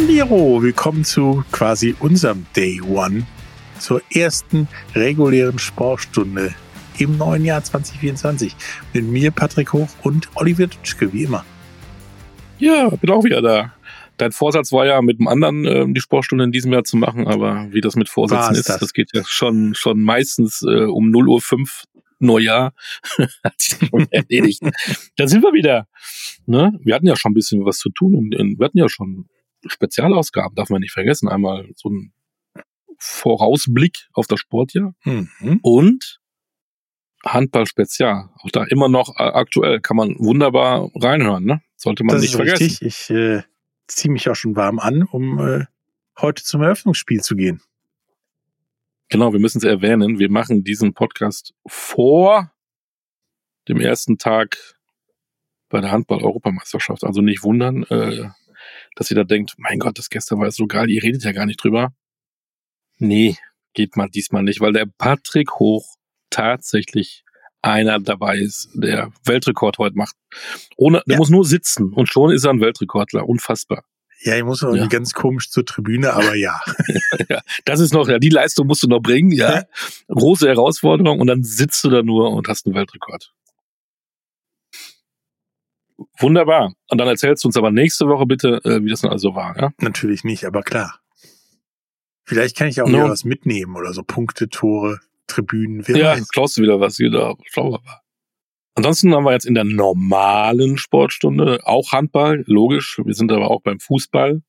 Halliro, willkommen zu quasi unserem Day One, zur ersten regulären Sportstunde im neuen Jahr 2024. Mit mir, Patrick Hoch und Oliver Dutschke, wie immer. Ja, bin auch wieder da. Dein Vorsatz war ja mit dem anderen äh, die Sportstunde in diesem Jahr zu machen, aber wie das mit Vorsätzen ist, das? das? geht ja schon, schon meistens äh, um 0.05 Uhr Neujahr. Hat sich schon erledigt. da sind wir wieder. Ne? Wir hatten ja schon ein bisschen was zu tun und, und wir hatten ja schon Spezialausgaben, darf man nicht vergessen. Einmal so ein Vorausblick auf das Sportjahr mhm. und Handball Spezial. Auch da immer noch äh, aktuell, kann man wunderbar reinhören, ne? Sollte man das nicht vergessen. Richtig. Ich äh, ziehe mich auch schon warm an, um äh, heute zum Eröffnungsspiel zu gehen. Genau, wir müssen es erwähnen. Wir machen diesen Podcast vor dem ersten Tag bei der Handball-Europameisterschaft. Also nicht wundern, äh, dass ihr da denkt, mein Gott, das gestern war so geil, ihr redet ja gar nicht drüber. Nee, geht mal diesmal nicht, weil der Patrick Hoch tatsächlich einer dabei ist, der Weltrekord heute macht. Ohne, der ja. muss nur sitzen und schon ist er ein Weltrekordler. Unfassbar. Ja, ich muss noch ja. ganz komisch zur Tribüne, aber ja. ja. Das ist noch, ja, die Leistung musst du noch bringen, ja. Große Herausforderung und dann sitzt du da nur und hast einen Weltrekord. Wunderbar. Und dann erzählst du uns aber nächste Woche bitte, äh, wie das dann also war, ja? Natürlich nicht, aber klar. Vielleicht kann ich auch no. wieder was mitnehmen oder so Punkte, Tore, Tribünen. Wer ja, weiß. klaust du wieder was, wieder. Schau mal. Ansonsten haben wir jetzt in der normalen Sportstunde auch Handball, logisch. Wir sind aber auch beim Fußball.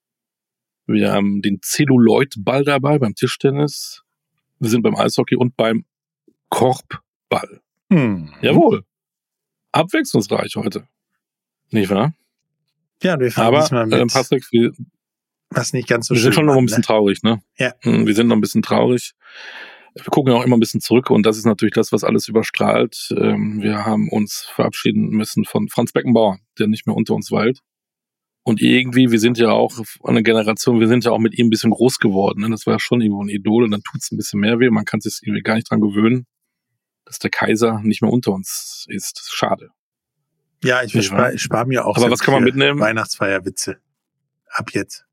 Wir haben den Zelluloidball dabei, beim Tischtennis. Wir sind beim Eishockey und beim Korbball. Hm. Jawohl. Abwechslungsreich heute. Nicht wahr? Ja, wir fahren aber, diesmal mit. Äh, Patrick, wir, was nicht ganz so wir sind schon noch ein bisschen ne? traurig, ne? Ja. Hm, wir sind noch ein bisschen traurig wir gucken auch immer ein bisschen zurück und das ist natürlich das, was alles überstrahlt. Ähm, wir haben uns verabschieden müssen von Franz Beckenbauer, der nicht mehr unter uns weilt. Und irgendwie, wir sind ja auch eine Generation, wir sind ja auch mit ihm ein bisschen groß geworden. Ne? Das war ja schon irgendwo ein Idol und dann tut es ein bisschen mehr weh. Man kann sich irgendwie gar nicht dran gewöhnen, dass der Kaiser nicht mehr unter uns ist. Schade. Ja, ich, spare spar mir auch Aber was kann man mitnehmen? Weihnachtsfeierwitze. Ab jetzt.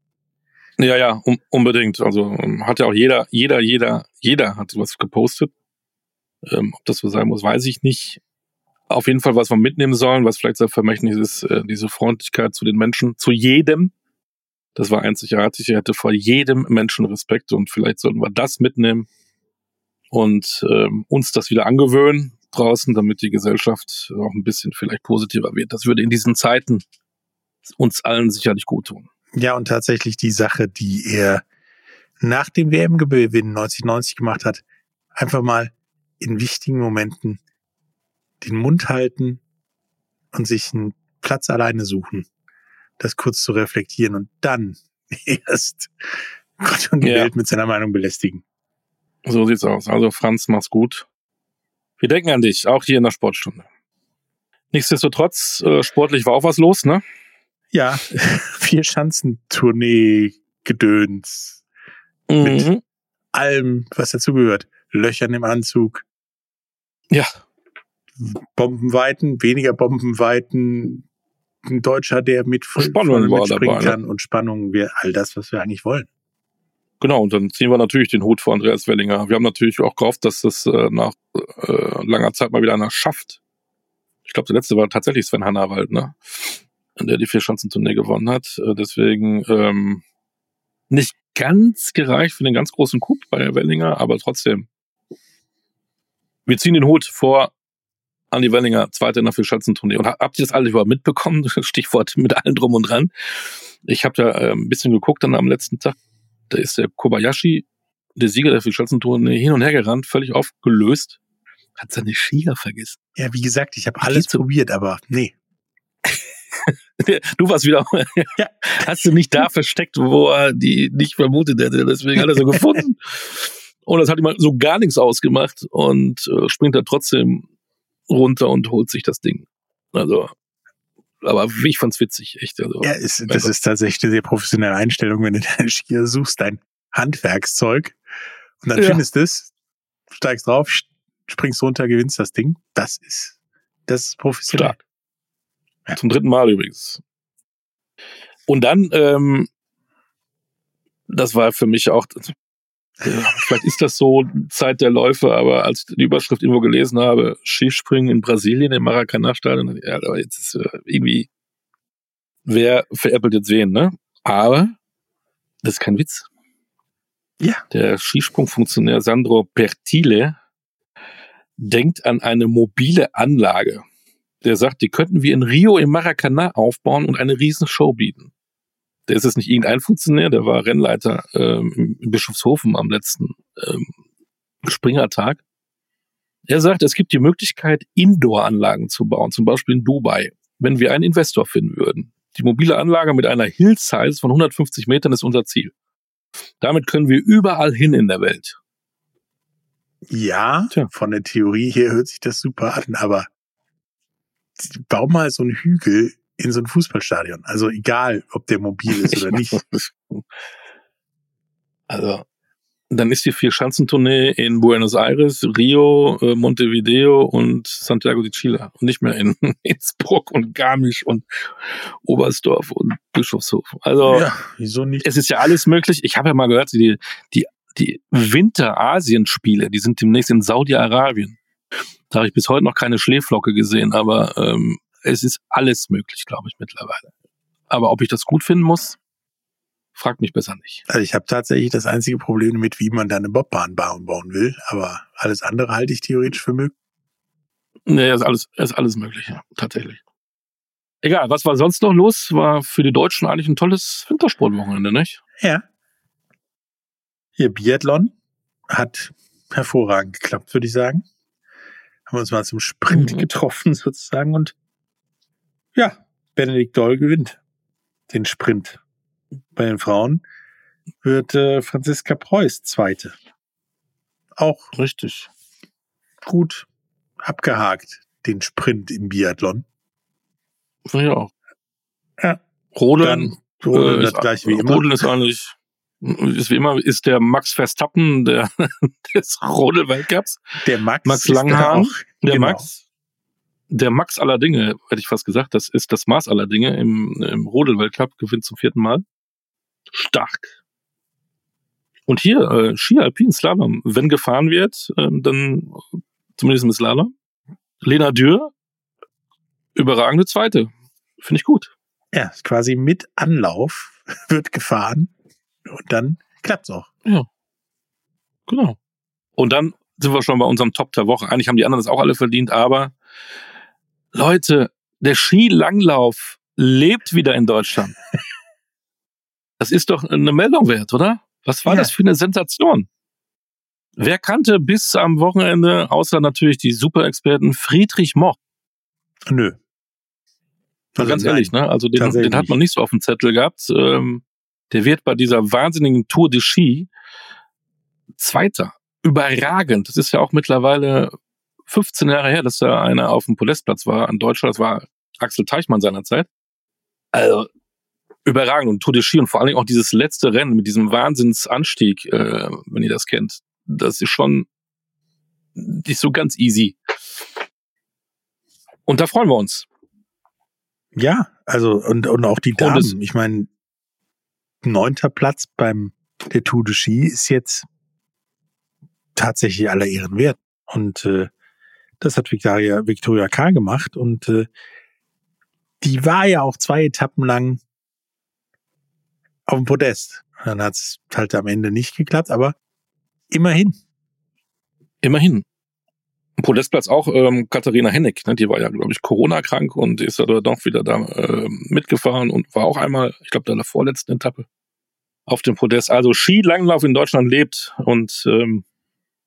Ja, ja, um, unbedingt. Also ähm, hat ja auch jeder, jeder, jeder, jeder hat was gepostet. Ähm, ob das so sein muss, weiß ich nicht. Auf jeden Fall, was wir mitnehmen sollen, was vielleicht sehr vermächtnis ist, äh, diese Freundlichkeit zu den Menschen, zu jedem. Das war einzigartig. Er hatte vor jedem Menschen Respekt und vielleicht sollten wir das mitnehmen und ähm, uns das wieder angewöhnen draußen, damit die Gesellschaft auch ein bisschen vielleicht positiver wird. Das würde in diesen Zeiten uns allen sicherlich gut tun. Ja, und tatsächlich die Sache, die er nach dem WM-Gewinn 1990 gemacht hat, einfach mal in wichtigen Momenten den Mund halten und sich einen Platz alleine suchen, das kurz zu reflektieren und dann erst Gott und die ja. Welt mit seiner Meinung belästigen. So sieht's aus. Also Franz, mach's gut. Wir denken an dich, auch hier in der Sportstunde. Nichtsdestotrotz, äh, sportlich war auch was los, ne? Ja, vier Schanzentournee Gedöns. Mhm. Mit allem, was dazugehört. Löchern im Anzug. Ja. Bombenweiten, weniger Bombenweiten. Ein Deutscher, der mit Spannung mitspringen dabei, kann ne? und Spannung, wir, all das, was wir eigentlich wollen. Genau, und dann ziehen wir natürlich den Hut vor Andreas Wellinger. Wir haben natürlich auch gehofft, dass das äh, nach äh, langer Zeit mal wieder einer schafft. Ich glaube, der letzte war tatsächlich Sven Hannawald, ne? der die Vier-Schanzentournee gewonnen hat. Äh, deswegen ähm, nicht ganz gereicht für den ganz großen Coup bei Wellinger, aber trotzdem. Wir ziehen den Hut vor Andi Wellinger, zweite in der Vier-Schanzentournee. Und habt ihr das alle überhaupt mitbekommen? Stichwort mit allen drum und dran. Ich habe da äh, ein bisschen geguckt dann am letzten Tag. Da ist der Kobayashi, der Sieger der Vier-Schanzentournee, hin und her gerannt, völlig aufgelöst. Hat seine Skier vergessen. Ja, wie gesagt, ich habe alles probiert, aber nee. Du warst wieder, ja. hast du nicht da versteckt, wo er die nicht vermutet hätte. Deswegen hat er so gefunden. Und das hat ihm so gar nichts ausgemacht und äh, springt da trotzdem runter und holt sich das Ding. Also, aber ich fand's witzig, echt. Also, ja, ist, das ist tatsächlich eine sehr professionelle Einstellung, wenn du deinen Skier suchst, dein Handwerkszeug und dann ja. findest du es, steigst drauf, springst runter, gewinnst das Ding. Das ist, das ist professionell. Stark. Zum dritten Mal übrigens. Und dann ähm, das war für mich auch, ja, vielleicht ist das so Zeit der Läufe, aber als ich die Überschrift irgendwo gelesen habe, Skispringen in Brasilien im Maracanã-Stadion, ja, aber jetzt ist äh, irgendwie, wer veräppelt jetzt wen, ne? Aber das ist kein Witz. Ja. Der Skisprungfunktionär Sandro Pertile denkt an eine mobile Anlage. Der sagt, die könnten wir in Rio im Maracanã aufbauen und eine riesen Show bieten der ist jetzt nicht irgendein Funktionär, der war Rennleiter ähm, in Bischofshofen am letzten ähm, Springertag. Er sagt, es gibt die Möglichkeit, Indoor-Anlagen zu bauen, zum Beispiel in Dubai, wenn wir einen Investor finden würden. Die mobile Anlage mit einer Hill-Size von 150 Metern ist unser Ziel. Damit können wir überall hin in der Welt. Ja, Tja. von der Theorie her hört sich das super an, aber bau mal so einen Hügel in so ein Fußballstadion. Also egal, ob der mobil ist oder nicht. Also, dann ist die Vier-Schanzentournee in Buenos Aires, Rio, äh, Montevideo und Santiago de Chile und nicht mehr in Innsbruck und Garmisch und Oberstdorf und Bischofshof. Also, ja, wieso nicht? Es ist ja alles möglich. Ich habe ja mal gehört, die, die, die Winter-Asien-Spiele, die sind demnächst in Saudi-Arabien. Da habe ich bis heute noch keine Schläflocke gesehen, aber ähm, es ist alles möglich, glaube ich, mittlerweile. Aber ob ich das gut finden muss, fragt mich besser nicht. Also ich habe tatsächlich das einzige Problem damit, wie man da eine Bobbahn bauen, bauen will, aber alles andere halte ich theoretisch für möglich. Nee, ist alles, ist alles möglich, ja, tatsächlich. Egal, was war sonst noch los? War für die Deutschen eigentlich ein tolles Wintersportwochenende, nicht? Ja. Hier Biathlon hat hervorragend geklappt, würde ich sagen. Haben wir uns mal zum Sprint mhm. getroffen sozusagen und ja, Benedikt Doll gewinnt den Sprint. Bei den Frauen wird äh, Franziska Preuß Zweite. Auch richtig gut abgehakt, den Sprint im Biathlon. Ja. ja. Rodeln, Rodeln äh, das gleich wie immer. Rodeln ist eigentlich ist wie immer ist der Max Verstappen der des Rodel-Weltcups. Der Max, Max Langhahn, der genau. Max der Max aller Dinge, hätte ich fast gesagt, das ist das Maß aller Dinge im, im Rodel-Weltcup, gewinnt zum vierten Mal. Stark. Und hier, äh, Ski Alpin Slalom, wenn gefahren wird, äh, dann zumindest im Slalom. Lena Dürr, überragende Zweite. Finde ich gut. Ja, quasi mit Anlauf wird gefahren und dann klappt's auch. Ja. Genau. Und dann sind wir schon bei unserem Top der Woche. Eigentlich haben die anderen das auch alle verdient, aber Leute, der Skilanglauf lebt wieder in Deutschland. Das ist doch eine Meldung wert, oder? Was war ja. das für eine Sensation? Wer kannte bis am Wochenende, außer natürlich die Superexperten, Friedrich Moch? Nö. Also ganz ehrlich, ne? Also den, den, hat man nicht so auf dem Zettel gehabt. Ähm, der wird bei dieser wahnsinnigen Tour de Ski Zweiter. Überragend. Das ist ja auch mittlerweile 15 Jahre her, dass da einer auf dem Podestplatz war an Deutschland. Das war Axel Teichmann seinerzeit. Also überragend und Tour de Ski und vor allen Dingen auch dieses letzte Rennen mit diesem Wahnsinnsanstieg, äh, wenn ihr das kennt. Das ist schon nicht so ganz easy. Und da freuen wir uns. Ja, also und, und auch die Damen. Ich meine, neunter Platz beim der Tour de Ski ist jetzt tatsächlich aller Ehren wert. Und äh, das hat Victoria, Victoria K. gemacht und äh, die war ja auch zwei Etappen lang auf dem Podest. Dann hat es halt am Ende nicht geklappt, aber immerhin. Immerhin. Podestplatz auch ähm, Katharina Hennig, ne? die war ja, glaube ich, Corona-krank und ist da doch wieder da äh, mitgefahren und war auch einmal, ich glaube, da in der vorletzten Etappe auf dem Podest. Also Skilanglauf in Deutschland lebt und ähm,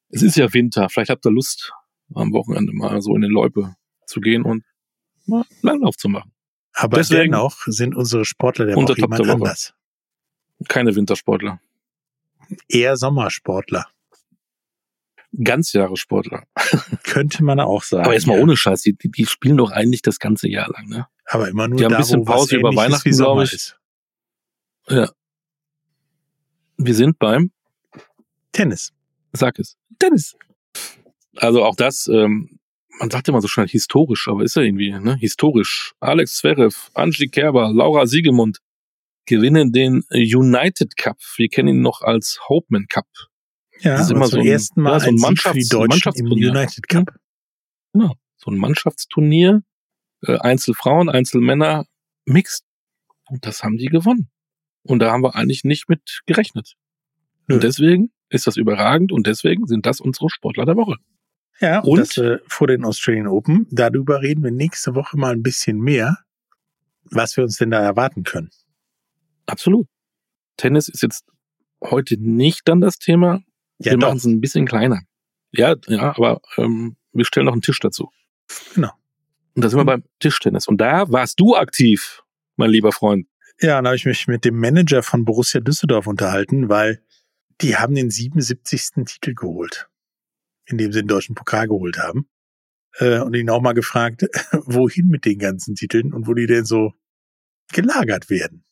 es ist ja Winter. Vielleicht habt ihr Lust, am Wochenende mal so in den Loipe zu gehen und mal Langlauf zu machen. Aber Deswegen dennoch sind unsere Sportler der Woche jemand der anders. Keine Wintersportler. Eher Sommersportler. Ganzjahressportler. Könnte man auch sagen. Aber erstmal ja. ohne Scheiß, die, die spielen doch eigentlich das ganze Jahr lang, ne? Aber immer nur Die haben da, ein bisschen Pause über Weihnachten, glaube ich. Ist. Ja. Wir sind beim Tennis. Sag es. Tennis. Also auch das, ähm, man sagt immer so schnell historisch, aber ist ja irgendwie, ne? Historisch. Alex Zverev, Angie Kerber, Laura Siegemund. gewinnen den United Cup. Wir kennen ihn noch als Hopeman Cup. Ja, das ist immer zum so ein, ersten Mal ja, so ein Mannschafts im United Cup. Genau, so ein Mannschaftsturnier, äh, Einzelfrauen, Einzelmänner, Mixed. Und das haben die gewonnen. Und da haben wir eigentlich nicht mit gerechnet. Nö. Und deswegen ist das überragend und deswegen sind das unsere Sportler der Woche. Ja, und, und das äh, vor den Australian Open. Darüber reden wir nächste Woche mal ein bisschen mehr, was wir uns denn da erwarten können. Absolut. Tennis ist jetzt heute nicht dann das Thema. Ja, wir machen es ein bisschen kleiner. Ja, ja, aber ähm, wir stellen noch einen Tisch dazu. Genau. Und da sind wir beim Tischtennis. Und da warst du aktiv, mein lieber Freund. Ja, da habe ich mich mit dem Manager von Borussia Düsseldorf unterhalten, weil die haben den 77. Titel geholt, indem sie den deutschen Pokal geholt haben. Äh, und ihn auch mal gefragt, wohin mit den ganzen Titeln und wo die denn so gelagert werden.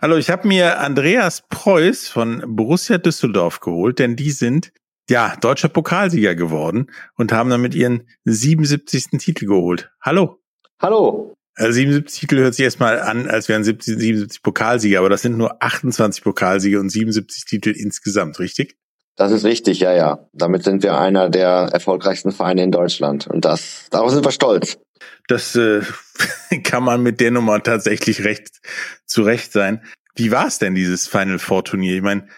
Hallo, ich habe mir Andreas Preuß von Borussia Düsseldorf geholt, denn die sind ja deutscher Pokalsieger geworden und haben damit ihren 77. Titel geholt. Hallo. Hallo. Also 77 Titel hört sich erstmal an, als wären 77, 77 Pokalsieger, aber das sind nur 28 Pokalsiege und 77 Titel insgesamt, richtig? Das ist richtig, ja, ja. Damit sind wir einer der erfolgreichsten Vereine in Deutschland und das, darauf sind wir stolz. Das äh, kann man mit der Nummer tatsächlich recht zurecht sein. Wie war es denn, dieses Final Four Turnier? Ich meine,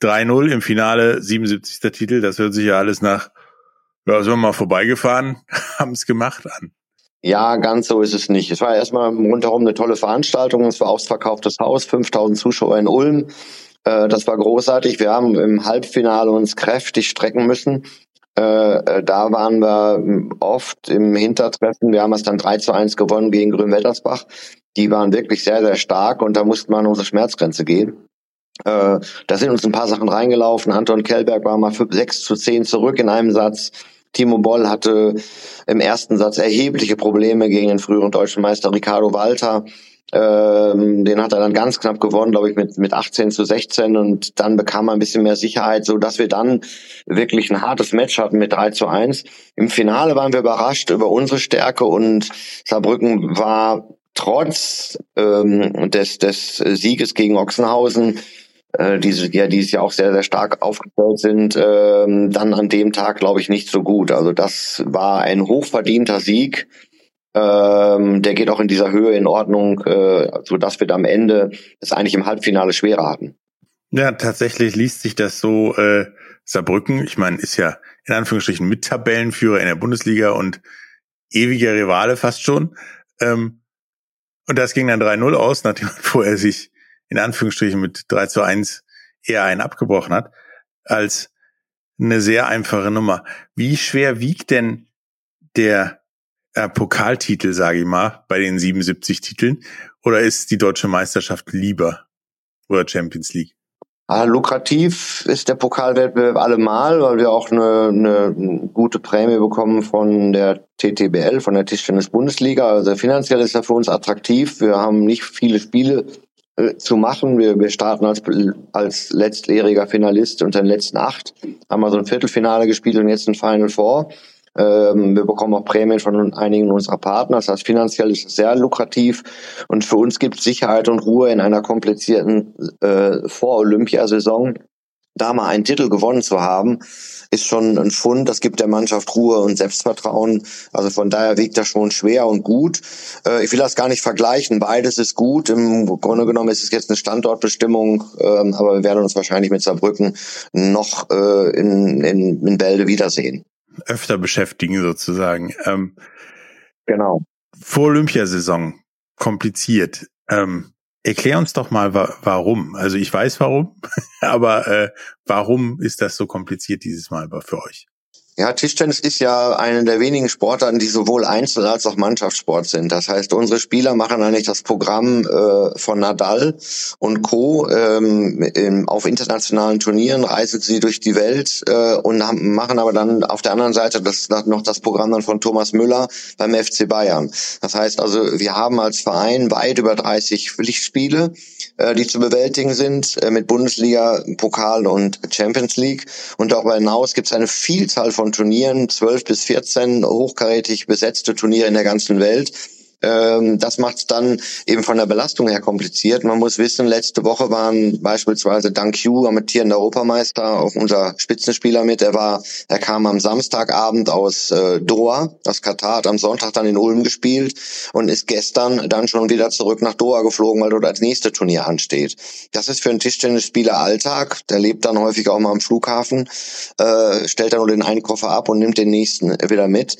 3-0 im Finale, 77. Titel, das hört sich ja alles nach, ja, sind wir mal vorbeigefahren, haben es gemacht an. Ja, ganz so ist es nicht. Es war erstmal rundherum eine tolle Veranstaltung. Es war ausverkauftes Haus, 5000 Zuschauer in Ulm. Äh, das war großartig. Wir haben im Halbfinale uns kräftig strecken müssen. Äh, äh, da waren wir oft im Hintertreffen. Wir haben es dann 3 zu 1 gewonnen gegen Grünwettersbach. Die waren wirklich sehr, sehr stark und da mussten wir an unsere Schmerzgrenze gehen. Da sind uns ein paar Sachen reingelaufen. Anton Kellberg war mal 6 zu 10 zurück in einem Satz. Timo Boll hatte im ersten Satz erhebliche Probleme gegen den früheren deutschen Meister Ricardo Walter. Ähm, den hat er dann ganz knapp gewonnen, glaube ich, mit, mit 18 zu 16 und dann bekam er ein bisschen mehr Sicherheit, so dass wir dann wirklich ein hartes Match hatten mit 3 zu 1. Im Finale waren wir überrascht über unsere Stärke und Saarbrücken war trotz ähm, des, des Sieges gegen Ochsenhausen äh, die ja dieses Jahr auch sehr, sehr stark aufgestellt sind, ähm, dann an dem Tag, glaube ich, nicht so gut. Also das war ein hochverdienter Sieg ähm, der geht auch in dieser Höhe in Ordnung, äh, so dass wir da am Ende es eigentlich im Halbfinale schwerer hatten. Ja, tatsächlich liest sich das so. Äh, Saarbrücken, ich meine, ist ja in Anführungsstrichen mit Tabellenführer in der Bundesliga und ewiger Rivale fast schon. Ähm, und das ging dann 3-0 aus, nachdem vorher sich in Anführungsstrichen mit 3 zu 1 eher einen abgebrochen hat, als eine sehr einfache Nummer. Wie schwer wiegt denn der äh, Pokaltitel, sage ich mal, bei den 77 Titeln? Oder ist die deutsche Meisterschaft lieber oder Champions League? Ah, lukrativ ist der Pokalwettbewerb allemal, weil wir auch eine, eine gute Prämie bekommen von der TTBL, von der Tischtennis-Bundesliga. Also finanziell ist er für uns attraktiv. Wir haben nicht viele Spiele äh, zu machen. Wir, wir starten als, als letztjähriger Finalist unter den letzten acht, haben wir so ein Viertelfinale gespielt und jetzt ein Final Four. Ähm, wir bekommen auch Prämien von einigen unserer Partner. Das heißt, finanziell ist es sehr lukrativ. Und für uns gibt es Sicherheit und Ruhe in einer komplizierten äh, Vor-Olympiasaison. Da mal einen Titel gewonnen zu haben, ist schon ein Fund. Das gibt der Mannschaft Ruhe und Selbstvertrauen. Also von daher wiegt das schon schwer und gut. Äh, ich will das gar nicht vergleichen. Beides ist gut. Im Grunde genommen ist es jetzt eine Standortbestimmung, ähm, aber wir werden uns wahrscheinlich mit Saarbrücken noch äh, in, in, in Bälde wiedersehen öfter beschäftigen sozusagen. Ähm, genau. Vor Olympiasaison kompliziert. Ähm, erklär uns doch mal, wa warum. Also ich weiß warum, aber äh, warum ist das so kompliziert dieses Mal für euch? Ja, Tischtennis ist ja eine der wenigen Sportarten, die sowohl Einzel- als auch Mannschaftssport sind. Das heißt, unsere Spieler machen eigentlich das Programm äh, von Nadal und Co. Ähm, in, auf internationalen Turnieren, reisen sie durch die Welt äh, und haben, machen aber dann auf der anderen Seite das, noch das Programm dann von Thomas Müller beim FC Bayern. Das heißt also, wir haben als Verein weit über 30 Pflichtspiele, äh, die zu bewältigen sind, äh, mit Bundesliga, Pokal und Champions League. Und darüber hinaus gibt es eine Vielzahl von von Turnieren, 12 bis 14 hochkarätig besetzte Turniere in der ganzen Welt. Ähm, das macht es dann eben von der Belastung her kompliziert. Man muss wissen, letzte Woche waren beispielsweise Dank Yu, amtierender Europameister, auch unser Spitzenspieler mit. Er war, er kam am Samstagabend aus äh, Doha, aus Katar, hat am Sonntag dann in Ulm gespielt und ist gestern dann schon wieder zurück nach Doha geflogen, weil dort als nächste Turnier ansteht. Das ist für einen Tischtennisspieler Alltag. Der lebt dann häufig auch mal am Flughafen, äh, stellt dann nur den einen Koffer ab und nimmt den nächsten wieder mit.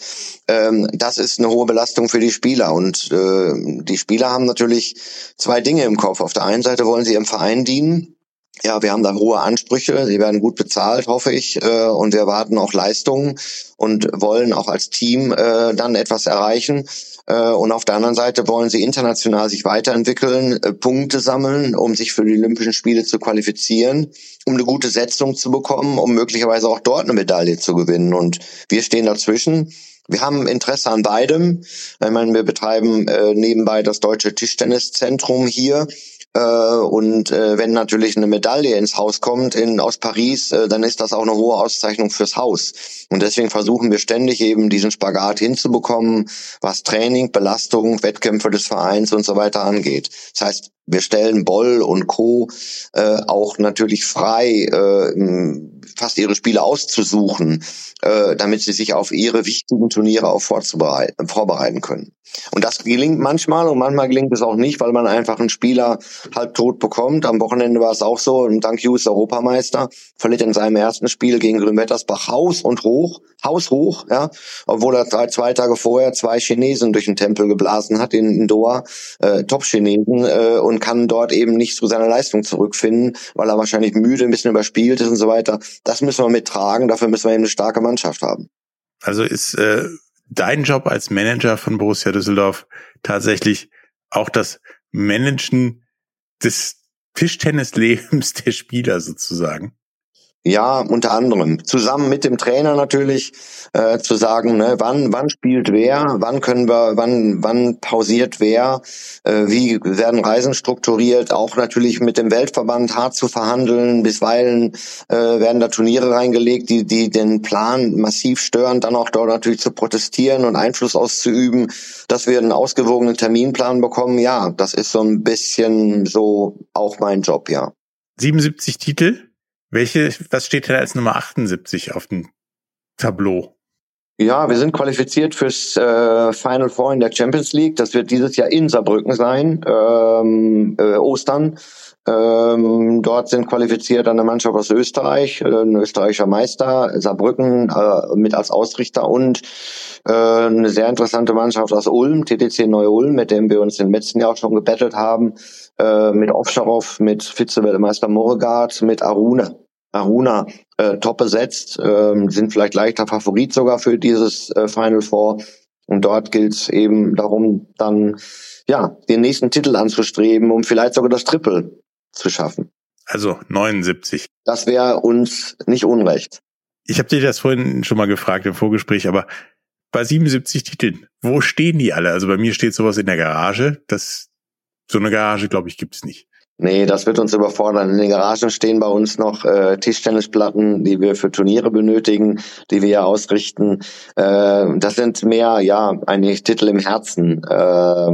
Ähm, das ist eine hohe Belastung für die Spieler und und äh, die Spieler haben natürlich zwei Dinge im Kopf. Auf der einen Seite wollen sie ihrem Verein dienen. Ja, wir haben da hohe Ansprüche. Sie werden gut bezahlt, hoffe ich. Äh, und wir erwarten auch Leistungen und wollen auch als Team äh, dann etwas erreichen. Äh, und auf der anderen Seite wollen sie international sich weiterentwickeln, äh, Punkte sammeln, um sich für die Olympischen Spiele zu qualifizieren, um eine gute Setzung zu bekommen, um möglicherweise auch dort eine Medaille zu gewinnen. Und wir stehen dazwischen. Wir haben Interesse an beidem. Ich meine, wir betreiben äh, nebenbei das Deutsche Tischtenniszentrum hier. Äh, und äh, wenn natürlich eine Medaille ins Haus kommt in, aus Paris, äh, dann ist das auch eine hohe Auszeichnung fürs Haus. Und deswegen versuchen wir ständig eben diesen Spagat hinzubekommen, was Training, Belastung, Wettkämpfe des Vereins und so weiter angeht. Das heißt, wir stellen Boll und Co. Äh, auch natürlich frei, äh, fast ihre Spiele auszusuchen, äh, damit sie sich auf ihre wichtigen Turniere auch vorzubereiten, vorbereiten können. Und das gelingt manchmal und manchmal gelingt es auch nicht, weil man einfach einen Spieler halb tot bekommt. Am Wochenende war es auch so. Und Dank Hughes Europameister verliert in seinem ersten Spiel gegen Grünwettersbach Haus und hoch, Haus hoch, ja, obwohl er drei, zwei Tage vorher zwei Chinesen durch den Tempel geblasen hat in, in Doha, äh, Top-Chinesen, äh, und kann dort eben nicht zu seiner Leistung zurückfinden, weil er wahrscheinlich müde, ein bisschen überspielt ist und so weiter. Das müssen wir mittragen. Dafür müssen wir eben eine starke Mannschaft haben. Also ist äh, dein Job als Manager von Borussia Düsseldorf tatsächlich auch das Managen des Tischtennislebens der Spieler sozusagen? Ja, unter anderem. Zusammen mit dem Trainer natürlich äh, zu sagen, ne, wann, wann spielt wer, wann können wir, wann, wann pausiert wer, äh, wie werden Reisen strukturiert, auch natürlich mit dem Weltverband hart zu verhandeln. Bisweilen äh, werden da Turniere reingelegt, die, die den Plan massiv stören, dann auch dort natürlich zu protestieren und Einfluss auszuüben, dass wir einen ausgewogenen Terminplan bekommen. Ja, das ist so ein bisschen so auch mein Job, ja. 77 Titel? Welche, was steht denn als Nummer 78 auf dem Tableau? Ja, wir sind qualifiziert fürs äh, Final Four in der Champions League. Das wird dieses Jahr in Saarbrücken sein, ähm, äh, Ostern. Ähm, dort sind qualifiziert eine Mannschaft aus Österreich, äh, ein österreichischer Meister, Saarbrücken äh, mit als Ausrichter und äh, eine sehr interessante Mannschaft aus Ulm, TTC Neu-Ulm, mit dem wir uns im letzten Jahr auch schon gebettelt haben, äh, mit Ovcharov, mit Vize-Weltmeister Moregard, mit Aruna. Aruna äh, top besetzt, äh, sind vielleicht leichter Favorit sogar für dieses äh, Final Four. Und dort gilt es eben darum, dann ja den nächsten Titel anzustreben, um vielleicht sogar das Triple zu schaffen. Also 79. Das wäre uns nicht unrecht. Ich habe dir das vorhin schon mal gefragt im Vorgespräch, aber bei 77 Titeln, wo stehen die alle? Also bei mir steht sowas in der Garage. Das, so eine Garage, glaube ich, gibt's nicht. Nee, das wird uns überfordern. In den Garagen stehen bei uns noch äh, Tischtennisplatten, die wir für Turniere benötigen, die wir ja ausrichten. Äh, das sind mehr, ja, eigentlich Titel im Herzen, äh,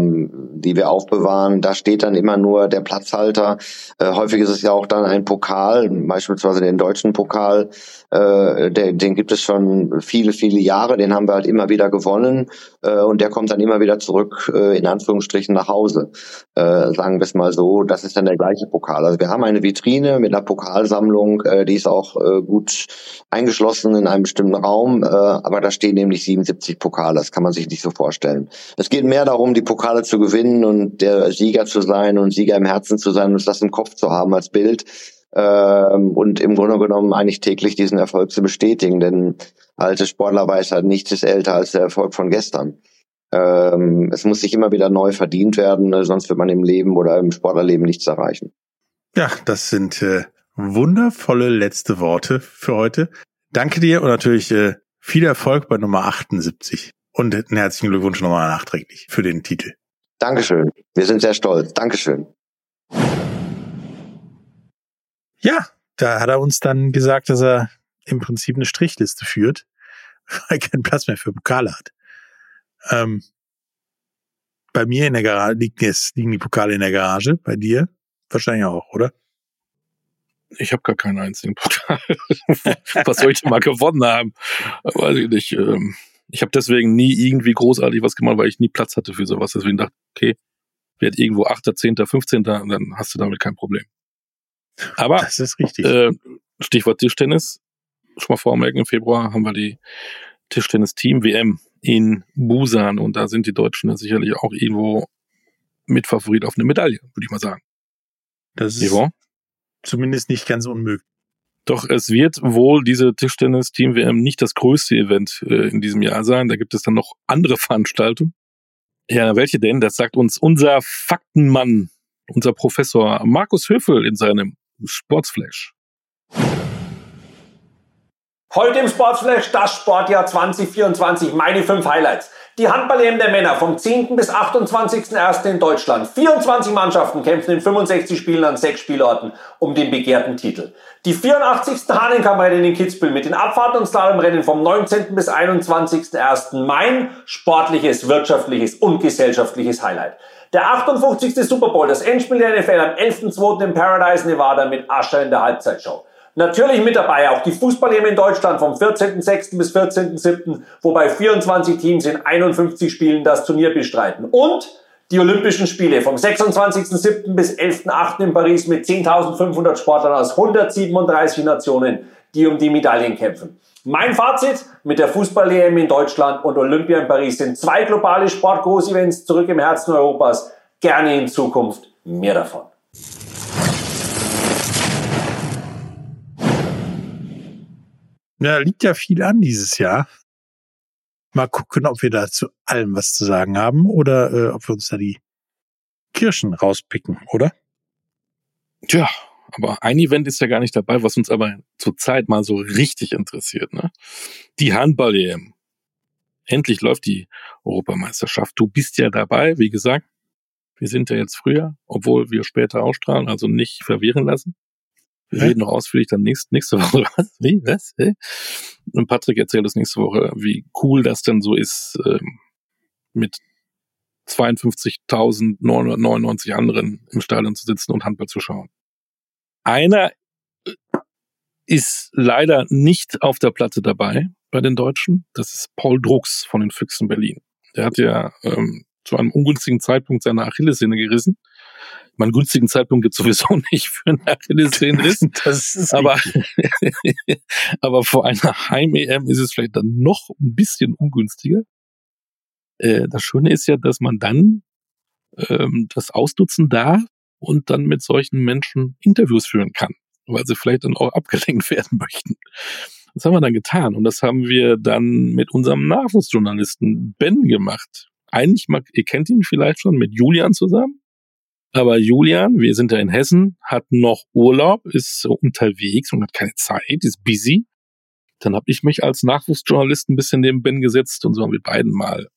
die wir aufbewahren. Da steht dann immer nur der Platzhalter. Äh, häufig ist es ja auch dann ein Pokal, beispielsweise den deutschen Pokal. Äh, der, den gibt es schon viele, viele Jahre. Den haben wir halt immer wieder gewonnen. Äh, und der kommt dann immer wieder zurück, äh, in Anführungsstrichen, nach Hause. Äh, sagen wir es mal so. Das ist dann der der gleiche Pokal. Also wir haben eine Vitrine mit einer Pokalsammlung, äh, die ist auch äh, gut eingeschlossen in einem bestimmten Raum, äh, aber da stehen nämlich 77 Pokale. Das kann man sich nicht so vorstellen. Es geht mehr darum, die Pokale zu gewinnen und der Sieger zu sein und Sieger im Herzen zu sein und das im Kopf zu haben als Bild. Ähm, und im Grunde genommen eigentlich täglich diesen Erfolg zu bestätigen, denn alte Sportler weiß halt nichts ist älter als der Erfolg von gestern. Ähm, es muss sich immer wieder neu verdient werden, ne? sonst wird man im Leben oder im Sportlerleben nichts erreichen. Ja, das sind äh, wundervolle letzte Worte für heute. Danke dir und natürlich äh, viel Erfolg bei Nummer 78 und einen herzlichen Glückwunsch nochmal nachträglich für den Titel. Dankeschön. Wir sind sehr stolz. Dankeschön. Ja, da hat er uns dann gesagt, dass er im Prinzip eine Strichliste führt, weil er keinen Platz mehr für Pokale hat. Ähm, Bei mir in der Garage liegt jetzt, liegen die Pokale in der Garage. Bei dir wahrscheinlich auch, oder? Ich habe gar keinen einzigen Pokal. was soll ich denn mal gewonnen haben? Weiß ich nicht. Ähm, ich habe deswegen nie irgendwie großartig was gemacht, weil ich nie Platz hatte für sowas. Deswegen dachte ich, okay, werd irgendwo 8., 10., 15. und dann hast du damit kein Problem. Aber Das ist richtig. äh, Stichwort Tischtennis. Schon mal vormerken, im Februar haben wir die Tischtennis-Team-WM in Busan und da sind die Deutschen ja sicherlich auch irgendwo Mitfavorit auf eine Medaille, würde ich mal sagen. das ist Yvonne? zumindest nicht ganz unmöglich. Doch es wird wohl diese Tischtennis-Team-WM nicht das größte Event äh, in diesem Jahr sein. Da gibt es dann noch andere Veranstaltungen. Ja, welche denn? Das sagt uns unser Faktenmann, unser Professor Markus Höfel in seinem Spot Flash. Heute im Sportsflash das Sportjahr 2024. Meine fünf Highlights. Die Handball-EM der Männer vom 10. bis 28.01. in Deutschland. 24 Mannschaften kämpfen in 65 Spielen an sechs Spielorten um den begehrten Titel. Die 84. Hahnenkammrennen in Kitzbühel mit den Abfahrten und Slalomrennen vom 19. bis 21.01. Mein sportliches, wirtschaftliches und gesellschaftliches Highlight. Der 58. Super Bowl, das Endspiel der NFL am 11.02. in Paradise, Nevada mit Ascher in der Halbzeitshow. Natürlich mit dabei auch die Fußball-EM in Deutschland vom 14.06. bis 14.07., wobei 24 Teams in 51 Spielen das Turnier bestreiten. Und die Olympischen Spiele vom 26.07. bis 11.08. in Paris mit 10.500 Sportlern aus 137 Nationen, die um die Medaillen kämpfen. Mein Fazit mit der Fußball-EM in Deutschland und Olympia in Paris sind zwei globale Sportgroß-Events zurück im Herzen Europas. Gerne in Zukunft mehr davon. Ja, liegt ja viel an dieses Jahr. Mal gucken, ob wir da zu allem was zu sagen haben oder äh, ob wir uns da die Kirschen rauspicken, oder? Tja, aber ein Event ist ja gar nicht dabei, was uns aber zurzeit mal so richtig interessiert. Ne? Die Handball-EM. Endlich läuft die Europameisterschaft. Du bist ja dabei, wie gesagt. Wir sind ja jetzt früher, obwohl wir später ausstrahlen, also nicht verwirren lassen. Wir Hä? reden noch ausführlich dann nächst, nächste Woche. Was? Wie? Was? Hä? Und Patrick erzählt uns nächste Woche, wie cool das denn so ist, ähm, mit 52.999 anderen im Stadion zu sitzen und Handball zu schauen. Einer äh, ist leider nicht auf der Platte dabei bei den Deutschen. Das ist Paul Drucks von den Füchsen Berlin. Der hat ja ähm, zu einem ungünstigen Zeitpunkt seine Achillessehne gerissen. Meinen günstigen Zeitpunkt gibt sowieso nicht für einen Achillessehnenriss. Das ist Aber, aber vor einer Heim-EM ist es vielleicht dann noch ein bisschen ungünstiger. Äh, das Schöne ist ja, dass man dann ähm, das ausnutzen darf und dann mit solchen Menschen Interviews führen kann, weil sie vielleicht dann auch abgelenkt werden möchten. Das haben wir dann getan und das haben wir dann mit unserem Nachwuchsjournalisten Ben gemacht. Eigentlich, mag, ihr kennt ihn vielleicht schon, mit Julian zusammen. Aber Julian, wir sind ja in Hessen, hat noch Urlaub, ist unterwegs und hat keine Zeit, ist busy. Dann habe ich mich als Nachwuchsjournalist ein bisschen neben Ben gesetzt und so haben wir beiden mal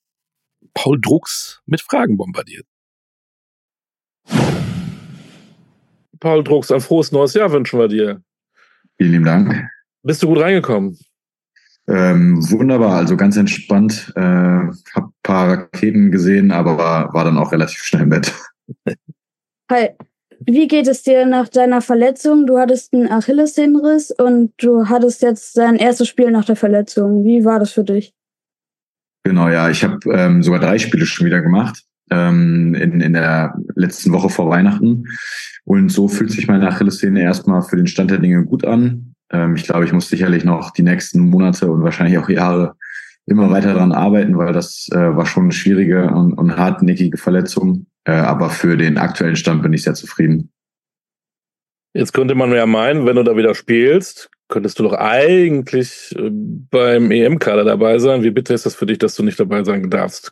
Paul Drucks mit Fragen bombardiert. Paul Drucks, ein frohes neues Jahr wünschen wir dir. Vielen lieben Dank. Bist du gut reingekommen? Ähm, wunderbar, also ganz entspannt. Äh, hab ein paar Raketen gesehen, aber war, war dann auch relativ schnell im Bett. Hi, wie geht es dir nach deiner Verletzung? Du hattest einen Achillessehnenriss und du hattest jetzt dein erstes Spiel nach der Verletzung. Wie war das für dich? Genau, ja, ich habe ähm, sogar drei Spiele schon wieder gemacht ähm, in, in der letzten Woche vor Weihnachten. Und so fühlt sich meine Achillessehne erstmal für den Stand der Dinge gut an. Ähm, ich glaube, ich muss sicherlich noch die nächsten Monate und wahrscheinlich auch Jahre immer weiter daran arbeiten, weil das äh, war schon eine schwierige und, und hartnäckige Verletzung. Äh, aber für den aktuellen Stand bin ich sehr zufrieden. Jetzt könnte man ja meinen, wenn du da wieder spielst, könntest du doch eigentlich äh, beim EM-Kader dabei sein. Wie bitter ist das für dich, dass du nicht dabei sein darfst?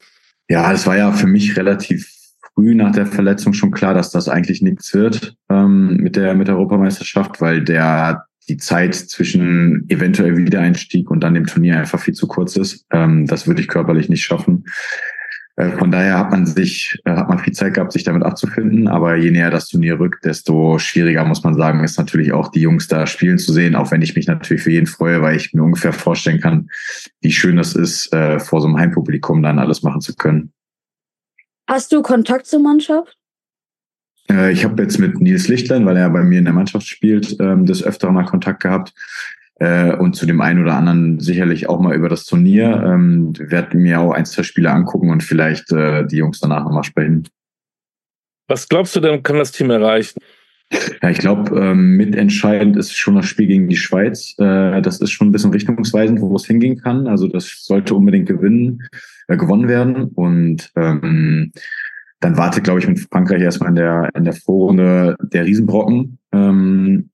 Ja, es war ja für mich relativ früh nach der Verletzung schon klar, dass das eigentlich nichts wird ähm, mit der mit der Europameisterschaft, weil der die Zeit zwischen eventuell Wiedereinstieg und dann dem Turnier einfach viel zu kurz ist. Ähm, das würde ich körperlich nicht schaffen. Äh, von daher hat man sich, äh, hat man viel Zeit gehabt, sich damit abzufinden. Aber je näher das Turnier rückt, desto schwieriger muss man sagen, ist natürlich auch die Jungs da spielen zu sehen, auch wenn ich mich natürlich für jeden freue, weil ich mir ungefähr vorstellen kann, wie schön das ist, äh, vor so einem Heimpublikum dann alles machen zu können. Hast du Kontakt zur Mannschaft? Äh, ich habe jetzt mit Nils Lichtlein, weil er bei mir in der Mannschaft spielt, ähm, des Öfteren mal Kontakt gehabt. Äh, und zu dem einen oder anderen sicherlich auch mal über das Turnier. Ähm, werde mir auch ein, zwei Spiele angucken und vielleicht äh, die Jungs danach nochmal sprechen. Was glaubst du denn, kann das Team erreichen? Ja, ich glaube, ähm, mitentscheidend ist schon das Spiel gegen die Schweiz. Äh, das ist schon ein bisschen richtungsweisend, wo es hingehen kann. Also das sollte unbedingt gewinnen, äh, gewonnen werden. Und ähm, dann wartet, glaube ich, mit Frankreich erstmal in der, in der Vorrunde der Riesenbrocken. Ähm,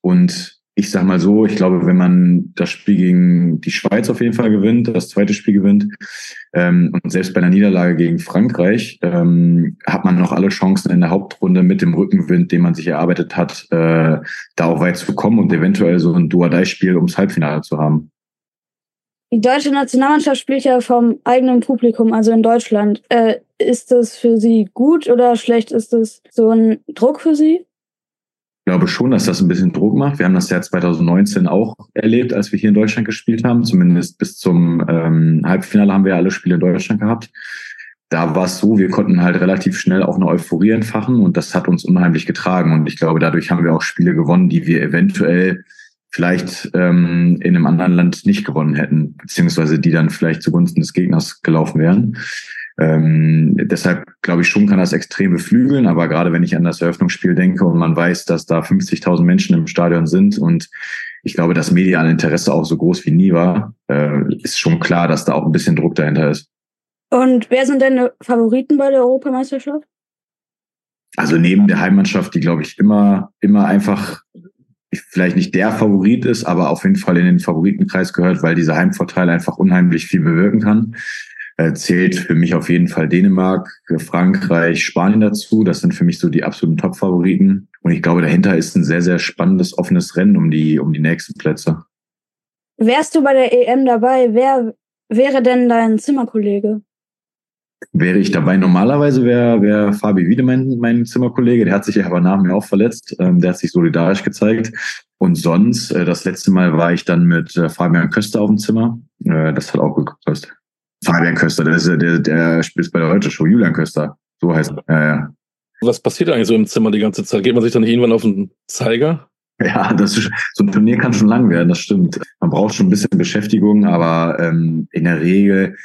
und ich sag mal so, ich glaube, wenn man das Spiel gegen die Schweiz auf jeden Fall gewinnt, das zweite Spiel gewinnt, ähm, und selbst bei einer Niederlage gegen Frankreich, ähm, hat man noch alle Chancen in der Hauptrunde mit dem Rückenwind, den man sich erarbeitet hat, äh, da auch weit zu kommen und eventuell so ein Duodai-Spiel ums Halbfinale zu haben. Die deutsche Nationalmannschaft spielt ja vom eigenen Publikum, also in Deutschland. Äh, ist das für Sie gut oder schlecht? Ist das so ein Druck für Sie? glaube schon, dass das ein bisschen Druck macht. Wir haben das Jahr 2019 auch erlebt, als wir hier in Deutschland gespielt haben. Zumindest bis zum ähm, Halbfinale haben wir alle Spiele in Deutschland gehabt. Da war es so, wir konnten halt relativ schnell auch eine Euphorie entfachen und das hat uns unheimlich getragen. Und ich glaube, dadurch haben wir auch Spiele gewonnen, die wir eventuell vielleicht ähm, in einem anderen Land nicht gewonnen hätten, beziehungsweise die dann vielleicht zugunsten des Gegners gelaufen wären. Ähm, deshalb glaube ich schon, kann das extrem beflügeln, aber gerade wenn ich an das Eröffnungsspiel denke und man weiß, dass da 50.000 Menschen im Stadion sind und ich glaube, das mediale Interesse auch so groß wie nie war, äh, ist schon klar, dass da auch ein bisschen Druck dahinter ist. Und wer sind deine Favoriten bei der Europameisterschaft? Also neben der Heimmannschaft, die glaube ich immer, immer einfach vielleicht nicht der Favorit ist, aber auf jeden Fall in den Favoritenkreis gehört, weil dieser Heimvorteil einfach unheimlich viel bewirken kann äh, zählt für mich auf jeden Fall Dänemark, Frankreich, Spanien dazu. Das sind für mich so die absoluten Top-Favoriten. Und ich glaube, dahinter ist ein sehr, sehr spannendes, offenes Rennen um die, um die nächsten Plätze. Wärst du bei der EM dabei? Wer wäre denn dein Zimmerkollege? Wäre ich dabei, normalerweise wäre wär Fabi Wiedemann mein Zimmerkollege. Der hat sich aber nach mir auch verletzt. Ähm, der hat sich solidarisch gezeigt. Und sonst, äh, das letzte Mal war ich dann mit äh, Fabian Köster auf dem Zimmer. Äh, das hat auch gut gepasst. Fabian Köster, der, ist, der, der spielt bei der Heute Show, Julian Köster. So heißt er. Ja, ja. Was passiert eigentlich so im Zimmer die ganze Zeit? Geht man sich dann nicht irgendwann auf den Zeiger? Ja, das ist, so ein Turnier kann schon lang werden, das stimmt. Man braucht schon ein bisschen Beschäftigung, aber ähm, in der Regel,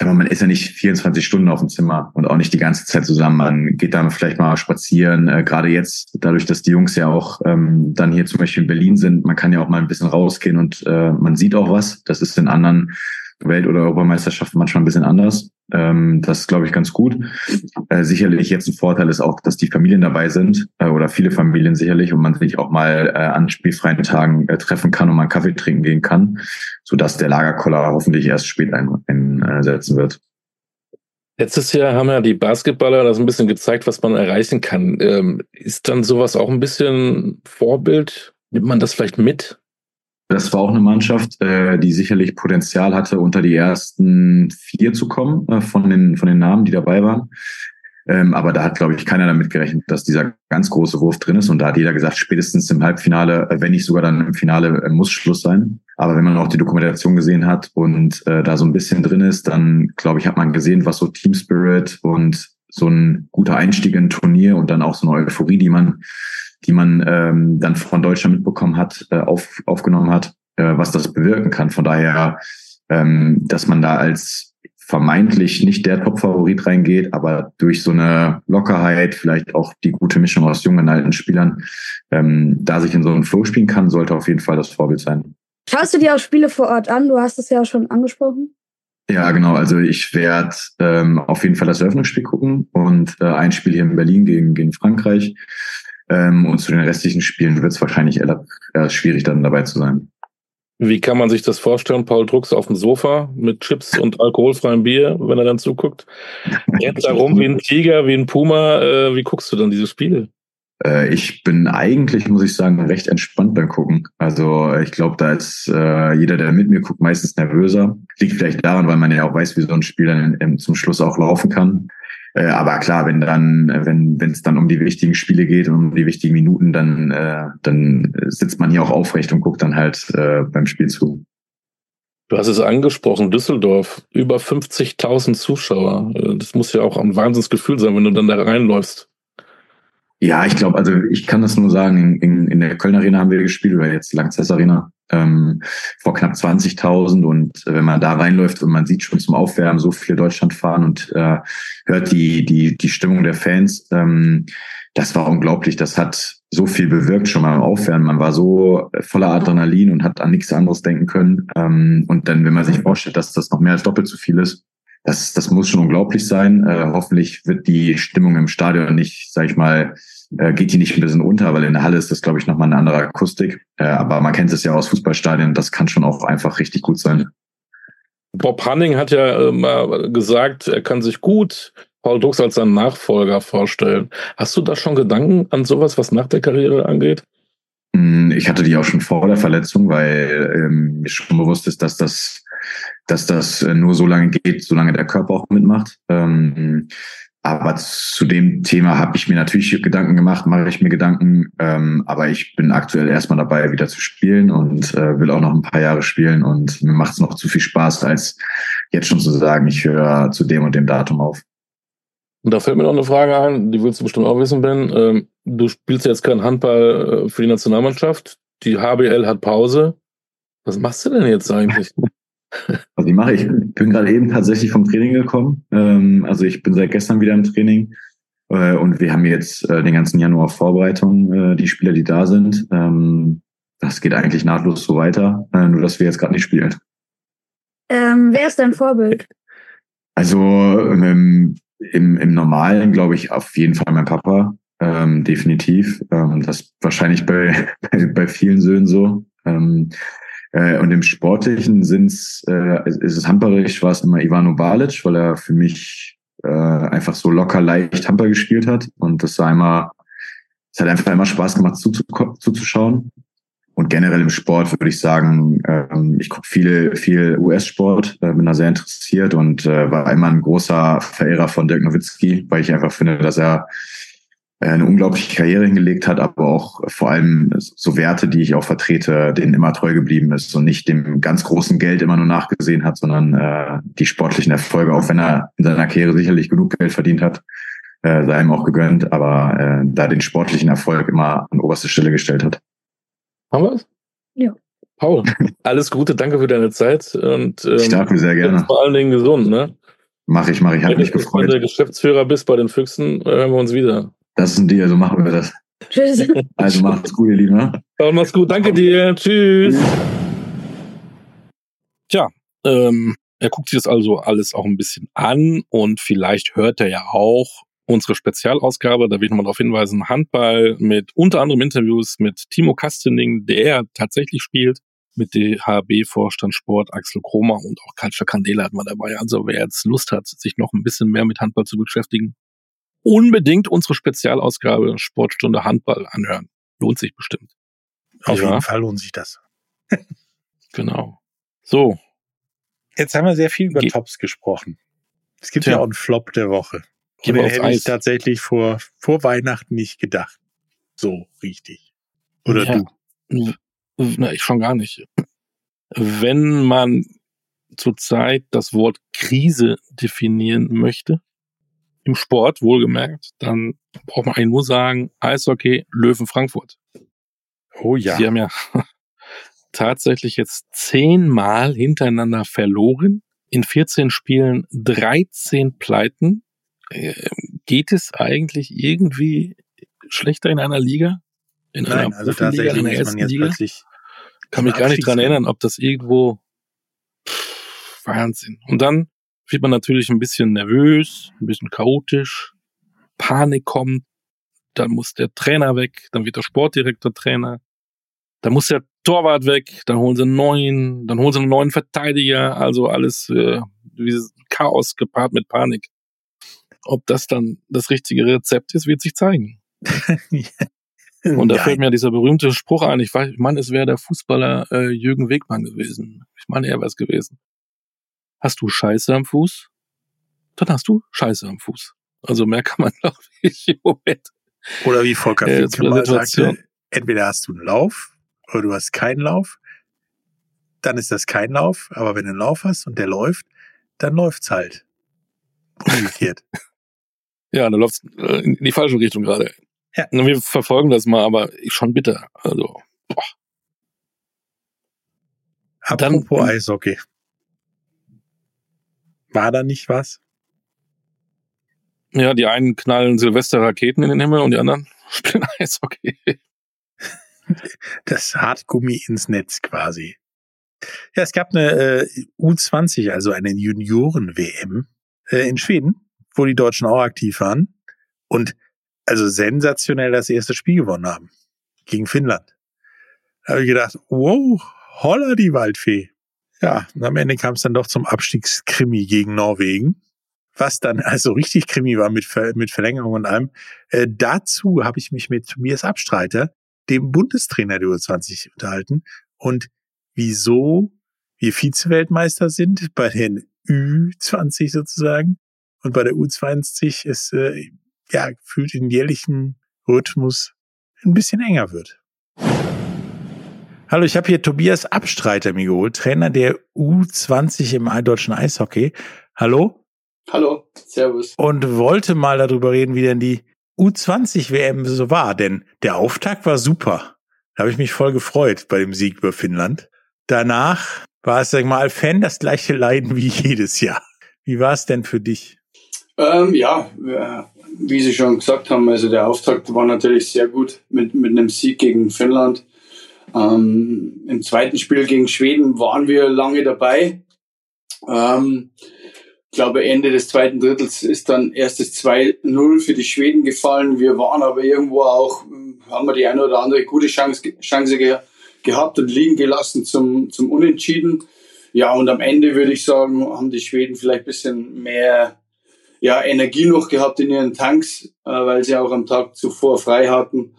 man ist ja nicht 24 Stunden auf dem Zimmer und auch nicht die ganze Zeit zusammen. Man geht dann vielleicht mal spazieren. Äh, Gerade jetzt, dadurch, dass die Jungs ja auch ähm, dann hier zum Beispiel in Berlin sind, man kann ja auch mal ein bisschen rausgehen und äh, man sieht auch was. Das ist in anderen Welt- oder Europameisterschaft manchmal ein bisschen anders. Ähm, das glaube ich, ganz gut. Äh, sicherlich jetzt ein Vorteil ist auch, dass die Familien dabei sind äh, oder viele Familien sicherlich und man sich auch mal äh, an spielfreien Tagen äh, treffen kann und mal einen Kaffee trinken gehen kann, sodass der Lagerkoller hoffentlich erst spät einsetzen wird. Letztes Jahr haben ja die Basketballer das ein bisschen gezeigt, was man erreichen kann. Ähm, ist dann sowas auch ein bisschen Vorbild? Nimmt man das vielleicht mit? Das war auch eine Mannschaft, äh, die sicherlich Potenzial hatte, unter die ersten vier zu kommen, äh, von, den, von den Namen, die dabei waren. Ähm, aber da hat, glaube ich, keiner damit gerechnet, dass dieser ganz große Wurf drin ist. Und da hat jeder gesagt, spätestens im Halbfinale, äh, wenn nicht sogar dann im Finale, äh, muss Schluss sein. Aber wenn man auch die Dokumentation gesehen hat und äh, da so ein bisschen drin ist, dann, glaube ich, hat man gesehen, was so Team Spirit und so ein guter Einstieg in ein Turnier und dann auch so eine Euphorie, die man die man ähm, dann von Deutschland mitbekommen hat, äh, auf, aufgenommen hat, äh, was das bewirken kann. Von daher, ähm, dass man da als vermeintlich nicht der Top-Favorit reingeht, aber durch so eine Lockerheit, vielleicht auch die gute Mischung aus jungen und alten Spielern, ähm, da sich in so einen Flow spielen kann, sollte auf jeden Fall das Vorbild sein. Schaust du dir auch Spiele vor Ort an? Du hast es ja schon angesprochen. Ja, genau. Also ich werde ähm, auf jeden Fall das Eröffnungsspiel gucken und äh, ein Spiel hier in Berlin gegen, gegen Frankreich. Ähm, und zu den restlichen Spielen wird es wahrscheinlich eher, eher schwierig, dann dabei zu sein. Wie kann man sich das vorstellen? Paul Drucks auf dem Sofa mit Chips und alkoholfreiem Bier, wenn er dann zuguckt. Rennt da rum wie ein Tiger, wie ein Puma. Äh, wie guckst du dann diese Spiele? Äh, ich bin eigentlich, muss ich sagen, recht entspannt beim Gucken. Also ich glaube, da ist äh, jeder, der mit mir guckt, meistens nervöser. Liegt vielleicht daran, weil man ja auch weiß, wie so ein Spiel dann in, in, zum Schluss auch laufen kann. Äh, aber klar, wenn dann, wenn wenn es dann um die wichtigen Spiele geht und um die wichtigen Minuten, dann äh, dann sitzt man hier auch aufrecht und guckt dann halt äh, beim Spiel zu. Du hast es angesprochen, Düsseldorf, über 50.000 Zuschauer. Äh, das muss ja auch ein Wahnsinnsgefühl sein, wenn du dann da reinläufst. Ja, ich glaube, also ich kann das nur sagen, in, in, in der Köln Arena haben wir gespielt, oder jetzt Langzess Arena, ähm, vor knapp 20.000 und äh, wenn man da reinläuft und man sieht schon zum Aufwärmen so viel Deutschland fahren und äh, hört die, die, die Stimmung der Fans, ähm, das war unglaublich. Das hat so viel bewirkt schon mal im Aufwärmen. Man war so voller Adrenalin und hat an nichts anderes denken können. Ähm, und dann, wenn man sich vorstellt, dass das noch mehr als doppelt so viel ist, das, das muss schon unglaublich sein. Äh, hoffentlich wird die Stimmung im Stadion nicht, sag ich mal, äh, geht die nicht ein bisschen unter, weil in der Halle ist das, glaube ich, nochmal eine andere Akustik. Äh, aber man kennt es ja aus Fußballstadien, das kann schon auch einfach richtig gut sein. Bob Hanning hat ja äh, mal gesagt, er kann sich gut Paul Dux als seinen Nachfolger vorstellen. Hast du da schon Gedanken an sowas, was nach der Karriere angeht? Hm, ich hatte die auch schon vor der Verletzung, weil ähm, mir schon bewusst ist, dass das, dass das äh, nur so lange geht, solange der Körper auch mitmacht. Ähm, aber zu dem Thema habe ich mir natürlich Gedanken gemacht, mache ich mir Gedanken. Ähm, aber ich bin aktuell erstmal dabei, wieder zu spielen und äh, will auch noch ein paar Jahre spielen. Und mir macht es noch zu viel Spaß, als jetzt schon zu sagen, ich höre zu dem und dem Datum auf. Und da fällt mir noch eine Frage ein, die willst du bestimmt auch wissen, Ben. Ähm, du spielst jetzt keinen Handball äh, für die Nationalmannschaft. Die HBL hat Pause. Was machst du denn jetzt eigentlich? Was ich mache, ich bin gerade eben tatsächlich vom Training gekommen. Ähm, also ich bin seit gestern wieder im Training. Äh, und wir haben jetzt äh, den ganzen Januar Vorbereitung, äh, die Spieler, die da sind. Ähm, das geht eigentlich nahtlos so weiter, nur dass wir jetzt gerade nicht spielen. Ähm, wer ist dein Vorbild? Also ähm, im, im Normalen glaube ich auf jeden Fall mein Papa, ähm, definitiv. Ähm, das wahrscheinlich bei, bei, bei vielen Söhnen so. Ähm, äh, und im Sportlichen sind's, äh, ist es handballerisch, war es immer Ivano Balic, weil er für mich äh, einfach so locker leicht Handball gespielt hat. Und das war immer, es hat einfach immer Spaß gemacht zuzuschauen. Und generell im Sport würde ich sagen, ähm, ich gucke viel, viel US-Sport, äh, bin da sehr interessiert und äh, war immer ein großer Verehrer von Dirk Nowitzki, weil ich einfach finde, dass er eine unglaubliche Karriere hingelegt hat, aber auch vor allem so Werte, die ich auch vertrete, denen immer treu geblieben ist und nicht dem ganz großen Geld immer nur nachgesehen hat, sondern äh, die sportlichen Erfolge, auch wenn er in seiner Karriere sicherlich genug Geld verdient hat, äh, sei ihm auch gegönnt, aber äh, da den sportlichen Erfolg immer an oberste Stelle gestellt hat. Haben wir es? Ja. Paul, alles Gute, danke für deine Zeit und ähm, ich darf mir sehr gerne. Vor allen Dingen gesund, ne? Mach ich, mach ich, hat mich gefreut. Wenn du der Geschäftsführer bist bei den Füchsen, hören wir uns wieder. Das ist ein Deal, so machen wir das. Tschüss. Also macht's gut, ihr Lieben. Ne? Paul, mach's gut, danke dir. Tschüss. Tja, ähm, er guckt sich das also alles auch ein bisschen an und vielleicht hört er ja auch, unsere Spezialausgabe, da will ich nochmal darauf hinweisen, Handball mit unter anderem Interviews mit Timo Kastening, der tatsächlich spielt, mit DHB-Vorstand Sport Axel Kromer und auch Kalcha Candela hatten wir dabei. Also wer jetzt Lust hat, sich noch ein bisschen mehr mit Handball zu beschäftigen, unbedingt unsere Spezialausgabe Sportstunde Handball anhören. Lohnt sich bestimmt. Auf ja. jeden Fall lohnt sich das. genau. So. Jetzt haben wir sehr viel über Ge Tops gesprochen. Es gibt Tja. ja auch einen Flop der Woche. Und den hätte Eis. ich tatsächlich vor, vor Weihnachten nicht gedacht. So richtig. Oder ja. du? Na, ich schon gar nicht. Wenn man zurzeit das Wort Krise definieren möchte, im Sport wohlgemerkt, dann braucht man eigentlich nur sagen, Eishockey, Löwen Frankfurt. Oh ja. Sie haben ja tatsächlich jetzt zehnmal hintereinander verloren, in 14 Spielen 13 Pleiten äh, geht es eigentlich irgendwie schlechter in einer Liga? In Nein, einer also tatsächlich in der ersten Liga? Kann mich gar nicht dran erinnern, ob das irgendwo Wahnsinn. Und dann wird man natürlich ein bisschen nervös, ein bisschen chaotisch, Panik kommt, dann muss der Trainer weg, dann wird der Sportdirektor Trainer, dann muss der Torwart weg, dann holen sie einen neuen, dann holen sie einen neuen Verteidiger, also alles äh, wie Chaos gepaart mit Panik. Ob das dann das richtige Rezept ist, wird sich zeigen. Und da ja. fällt mir dieser berühmte Spruch ein. Ich, weiß, ich meine, es wäre der Fußballer äh, Jürgen Wegmann gewesen. Ich meine, er wäre es gewesen. Hast du Scheiße am Fuß? Dann hast du Scheiße am Fuß. Also mehr kann man, glaube ich, im Moment. Oder wie Volker äh, mal sagte, entweder hast du einen Lauf oder du hast keinen Lauf. dann ist das kein Lauf. Aber wenn du einen Lauf hast und der läuft, dann läuft's halt. Umgekehrt. Ja, da läuft's äh, in die falsche Richtung gerade. Ja. Wir verfolgen das mal, aber schon bitter. Also, boah. Apropos Dann- Eishockey. War da nicht was? Ja, die einen knallen Silvester Raketen in den Himmel und die anderen spielen Eishockey. Das Hartgummi ins Netz quasi. Ja, es gab eine äh, U20, also eine Junioren-WM äh, in Schweden, wo die Deutschen auch aktiv waren und also sensationell das erste Spiel gewonnen haben gegen Finnland. Da habe ich gedacht, wow, holla die Waldfee. Ja, und am Ende kam es dann doch zum Abstiegskrimi gegen Norwegen, was dann also richtig Krimi war mit, Ver mit Verlängerung und allem. Äh, dazu habe ich mich mit Tobias Abstreiter, dem Bundestrainer der U20, unterhalten und wieso wir Vize-Weltmeister sind bei den Ü20 sozusagen und bei der U20 es äh, ja gefühlt in jährlichen Rhythmus ein bisschen enger wird. Hallo, ich habe hier Tobias Abstreiter mir geholt, Trainer der U20 im deutschen Eishockey. Hallo Hallo, Servus. und wollte mal darüber reden, wie denn die U20 WM so war, denn der Auftakt war super. Da habe ich mich voll gefreut bei dem Sieg über Finnland. Danach war es, sag ich mal, Fan das gleiche Leiden wie jedes Jahr. Wie war es denn für dich? Ähm, ja, äh, wie Sie schon gesagt haben, also der Auftakt war natürlich sehr gut mit, mit einem Sieg gegen Finnland. Ähm, Im zweiten Spiel gegen Schweden waren wir lange dabei. Ähm, ich glaube, Ende des zweiten Drittels ist dann erstes 2-0 für die Schweden gefallen. Wir waren aber irgendwo auch, äh, haben wir die eine oder andere gute Chance, Chance ge gehabt und liegen gelassen zum, zum Unentschieden. Ja, und am Ende würde ich sagen, haben die Schweden vielleicht ein bisschen mehr ja, Energie noch gehabt in ihren Tanks, äh, weil sie auch am Tag zuvor frei hatten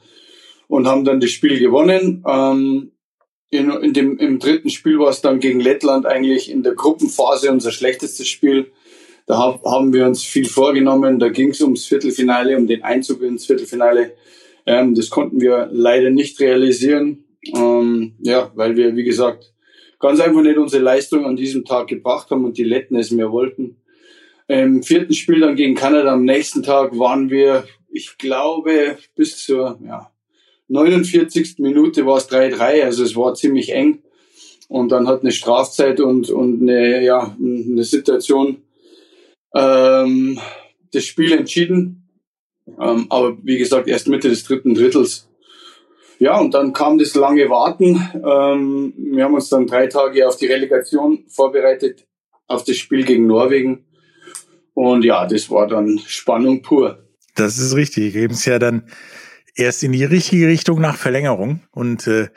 und haben dann das Spiel gewonnen. Ähm, in, in dem, Im dritten Spiel war es dann gegen Lettland eigentlich in der Gruppenphase unser schlechtestes Spiel. Da hab, haben wir uns viel vorgenommen. Da ging es ums Viertelfinale, um den Einzug ins Viertelfinale. Ähm, das konnten wir leider nicht realisieren. Ähm, ja, weil wir, wie gesagt, ganz einfach nicht unsere Leistung an diesem Tag gebracht haben und die Letten es mehr wollten. Im vierten Spiel dann gegen Kanada am nächsten Tag waren wir, ich glaube, bis zur ja, 49. Minute war es 3-3, also es war ziemlich eng. Und dann hat eine Strafzeit und, und eine, ja, eine Situation ähm, das Spiel entschieden. Ähm, aber wie gesagt, erst Mitte des dritten Drittels. Ja, und dann kam das lange Warten. Ähm, wir haben uns dann drei Tage auf die Relegation vorbereitet, auf das Spiel gegen Norwegen. Und ja, das war dann Spannung pur. Das ist richtig. Eben es ja dann erst in die richtige Richtung nach Verlängerung und äh,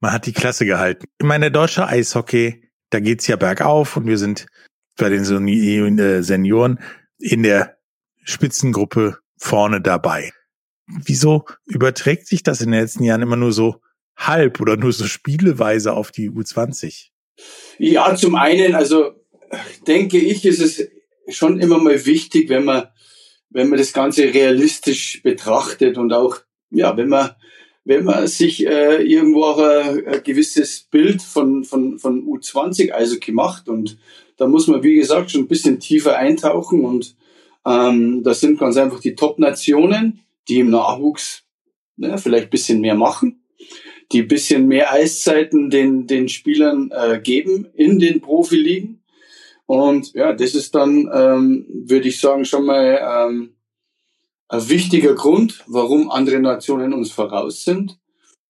man hat die Klasse gehalten. Ich meine, der deutsche Eishockey, da geht's ja bergauf und wir sind bei den äh, Senioren in der Spitzengruppe vorne dabei. Wieso überträgt sich das in den letzten Jahren immer nur so halb oder nur so spieleweise auf die U20? Ja, zum einen, also denke ich, ist es schon immer mal wichtig, wenn man, wenn man das Ganze realistisch betrachtet und auch, ja, wenn man, wenn man sich äh, irgendwo auch ein, ein gewisses Bild von, von, von U20 Eishockey macht und da muss man, wie gesagt, schon ein bisschen tiefer eintauchen und ähm, das sind ganz einfach die Top-Nationen, die im Nachwuchs ne, vielleicht ein bisschen mehr machen, die ein bisschen mehr Eiszeiten den, den Spielern äh, geben in den Profiligen. Und ja, das ist dann, ähm, würde ich sagen, schon mal ähm, ein wichtiger Grund, warum andere Nationen uns voraus sind.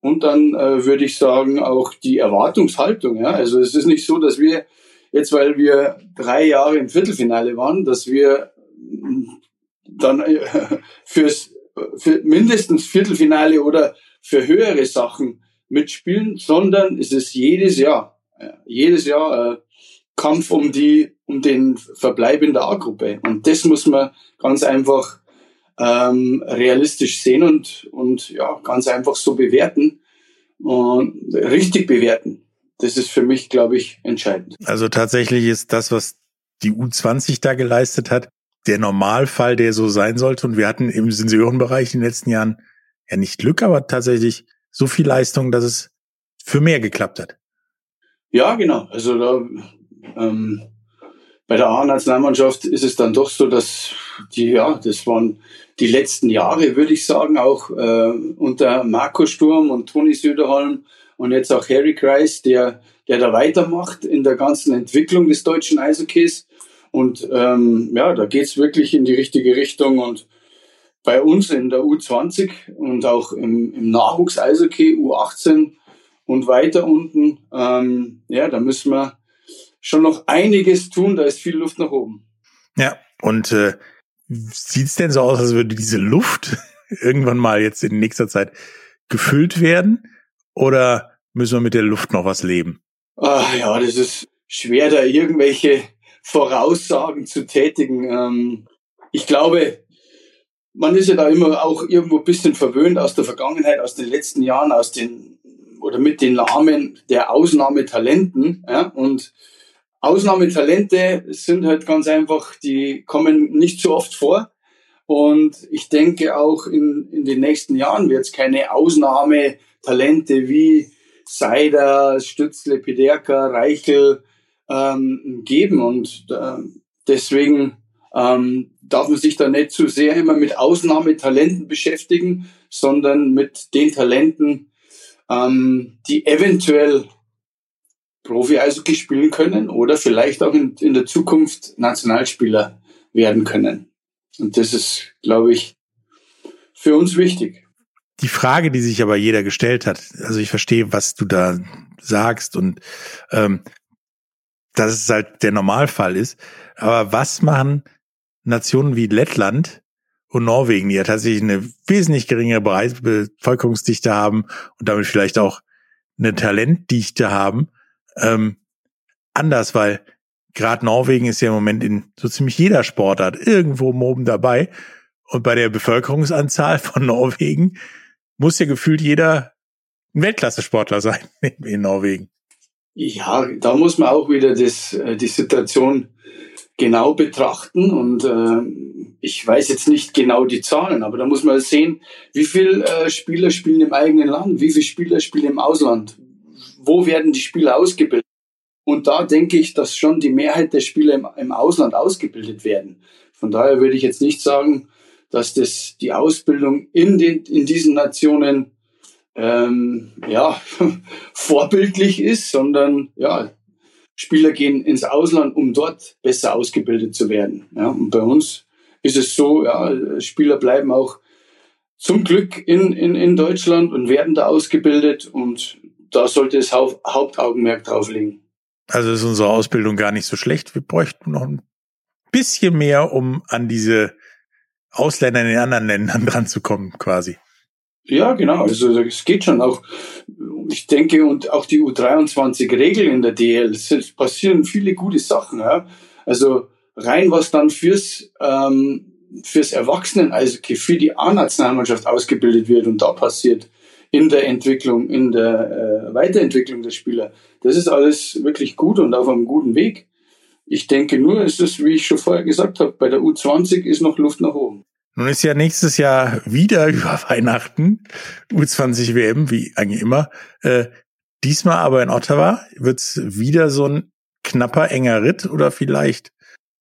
Und dann äh, würde ich sagen, auch die Erwartungshaltung. Ja? Also es ist nicht so, dass wir jetzt, weil wir drei Jahre im Viertelfinale waren, dass wir dann äh, fürs für mindestens Viertelfinale oder für höhere Sachen mitspielen, sondern es ist jedes Jahr, äh, jedes Jahr äh, Kampf um die, um den Verbleib in der A-Gruppe. Und das muss man ganz einfach ähm, realistisch sehen und, und ja, ganz einfach so bewerten und richtig bewerten. Das ist für mich, glaube ich, entscheidend. Also tatsächlich ist das, was die U20 da geleistet hat, der Normalfall, der so sein sollte. Und wir hatten im Sensorenbereich in den letzten Jahren ja nicht Glück, aber tatsächlich so viel Leistung, dass es für mehr geklappt hat. Ja, genau. Also da ähm, bei der A-Nationalmannschaft ist es dann doch so, dass die, ja, das waren die letzten Jahre, würde ich sagen, auch äh, unter Marco Sturm und Toni Söderholm und jetzt auch Harry Kreis, der, der da weitermacht in der ganzen Entwicklung des deutschen Eishockeys. Und ähm, ja, da geht's wirklich in die richtige Richtung. Und bei uns in der U20 und auch im, im Nachwuchs-Eishockey U18 und weiter unten, ähm, ja, da müssen wir schon noch einiges tun. Da ist viel Luft nach oben. Ja, und äh, sieht's denn so aus, als würde diese Luft irgendwann mal jetzt in nächster Zeit gefüllt werden? Oder müssen wir mit der Luft noch was leben? Ach, ja, das ist schwer, da irgendwelche Voraussagen zu tätigen. Ähm, ich glaube, man ist ja da immer auch irgendwo ein bisschen verwöhnt aus der Vergangenheit, aus den letzten Jahren, aus den oder mit den Namen der Ausnahmetalenten. Ja? Und Ausnahmetalente sind halt ganz einfach, die kommen nicht so oft vor. Und ich denke auch in, in den nächsten Jahren wird es keine Ausnahmetalente wie Seider, Stützle, Pederka, Reichel ähm, geben. Und äh, deswegen ähm, darf man sich da nicht zu sehr immer mit Ausnahmetalenten beschäftigen, sondern mit den Talenten, ähm, die eventuell Profi-Eishockey spielen können oder vielleicht auch in, in der Zukunft Nationalspieler werden können. Und das ist, glaube ich, für uns wichtig. Die Frage, die sich aber jeder gestellt hat, also ich verstehe, was du da sagst und ähm, dass es halt der Normalfall ist, aber was machen Nationen wie Lettland und Norwegen, die ja tatsächlich eine wesentlich geringere Bevölkerungsdichte haben und damit vielleicht auch eine Talentdichte haben, ähm, anders, weil gerade Norwegen ist ja im Moment in so ziemlich jeder Sportart irgendwo oben dabei. Und bei der Bevölkerungsanzahl von Norwegen muss ja gefühlt jeder ein Weltklasse-Sportler sein in Norwegen. Ja, da muss man auch wieder das, äh, die Situation genau betrachten und äh, ich weiß jetzt nicht genau die Zahlen, aber da muss man sehen, wie viele äh, Spieler spielen im eigenen Land, wie viele Spieler spielen im Ausland, wo werden die Spieler ausgebildet. Und da denke ich, dass schon die Mehrheit der Spieler im, im Ausland ausgebildet werden. Von daher würde ich jetzt nicht sagen, dass das die Ausbildung in, den, in diesen Nationen ähm, ja, vorbildlich ist, sondern ja, Spieler gehen ins Ausland, um dort besser ausgebildet zu werden. Ja, und bei uns ist es so, ja, Spieler bleiben auch zum Glück in, in, in Deutschland und werden da ausgebildet und da sollte das Haupt Hauptaugenmerk drauf liegen. Also ist unsere Ausbildung gar nicht so schlecht. Wir bräuchten noch ein bisschen mehr, um an diese Ausländer in den anderen Ländern dran zu kommen, quasi. Ja, genau. Also es geht schon auch. Ich denke, und auch die U23-Regel in der DL, es passieren viele gute Sachen. Ja? Also rein was dann fürs, ähm, fürs Erwachsenen, also für die A-Nationalmannschaft ausgebildet wird und da passiert in der Entwicklung, in der äh, Weiterentwicklung der Spieler. Das ist alles wirklich gut und auf einem guten Weg. Ich denke nur, ist es, wie ich schon vorher gesagt habe, bei der U20 ist noch Luft nach oben. Nun ist ja nächstes Jahr wieder über Weihnachten U20 WM, wie eigentlich immer. Äh, diesmal aber in Ottawa wird's wieder so ein knapper, enger Ritt oder vielleicht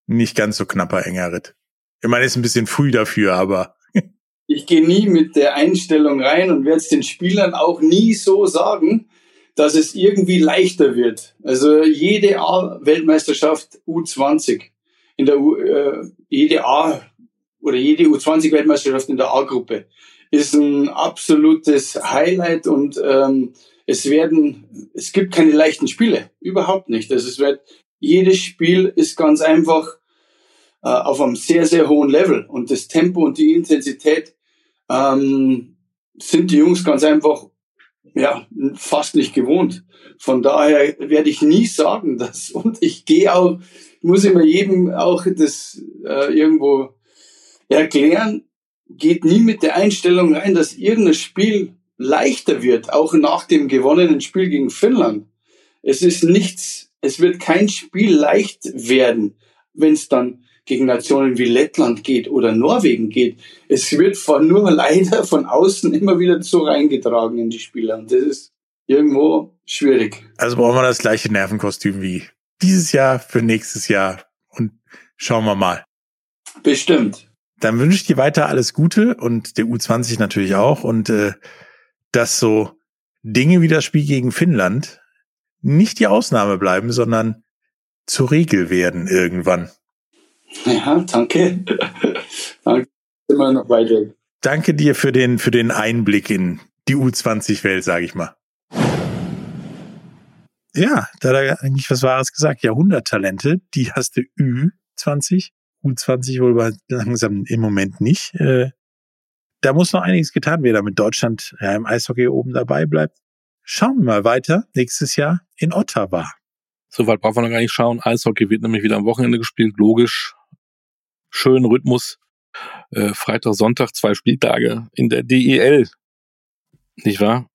nicht ganz so knapper, enger Ritt. Ich meine, ist ein bisschen früh dafür, aber ich gehe nie mit der Einstellung rein und werde es den Spielern auch nie so sagen, dass es irgendwie leichter wird. Also jede A-Weltmeisterschaft U20 in der U, äh, jede A oder jede U20-Weltmeisterschaft in der A-Gruppe ist ein absolutes Highlight und ähm, es werden, es gibt keine leichten Spiele, überhaupt nicht. Also es wird, jedes Spiel ist ganz einfach äh, auf einem sehr, sehr hohen Level und das Tempo und die Intensität ähm, sind die Jungs ganz einfach ja fast nicht gewohnt. Von daher werde ich nie sagen, dass und ich gehe auch, muss immer jedem auch das äh, irgendwo erklären, geht nie mit der Einstellung rein, dass irgendein Spiel leichter wird, auch nach dem gewonnenen Spiel gegen Finnland. Es ist nichts, es wird kein Spiel leicht werden, wenn es dann gegen Nationen wie Lettland geht oder Norwegen geht. Es wird von, nur leider von außen immer wieder so reingetragen in die Spieler. Und das ist, irgendwo schwierig. Also brauchen wir das gleiche Nervenkostüm wie dieses Jahr für nächstes Jahr und schauen wir mal. Bestimmt. Dann wünsche ich dir weiter alles Gute und der U20 natürlich auch und äh, dass so Dinge wie das Spiel gegen Finnland nicht die Ausnahme bleiben, sondern zur Regel werden irgendwann. Ja, danke. danke. Immer noch weiter. Danke dir für den, für den Einblick in die U20-Welt, sage ich mal. Ja, da hat er eigentlich was Wahres gesagt. Jahrhunderttalente, die hast du Ü20, U20 wohl langsam im Moment nicht. Äh, da muss noch einiges getan werden, damit Deutschland ja, im Eishockey oben dabei bleibt. Schauen wir mal weiter. Nächstes Jahr in Ottawa. Soweit brauchen wir noch gar nicht schauen. Eishockey wird nämlich wieder am Wochenende gespielt, logisch. Schönen Rhythmus. Äh, Freitag, Sonntag, zwei Spieltage in der DEL. Nicht wahr?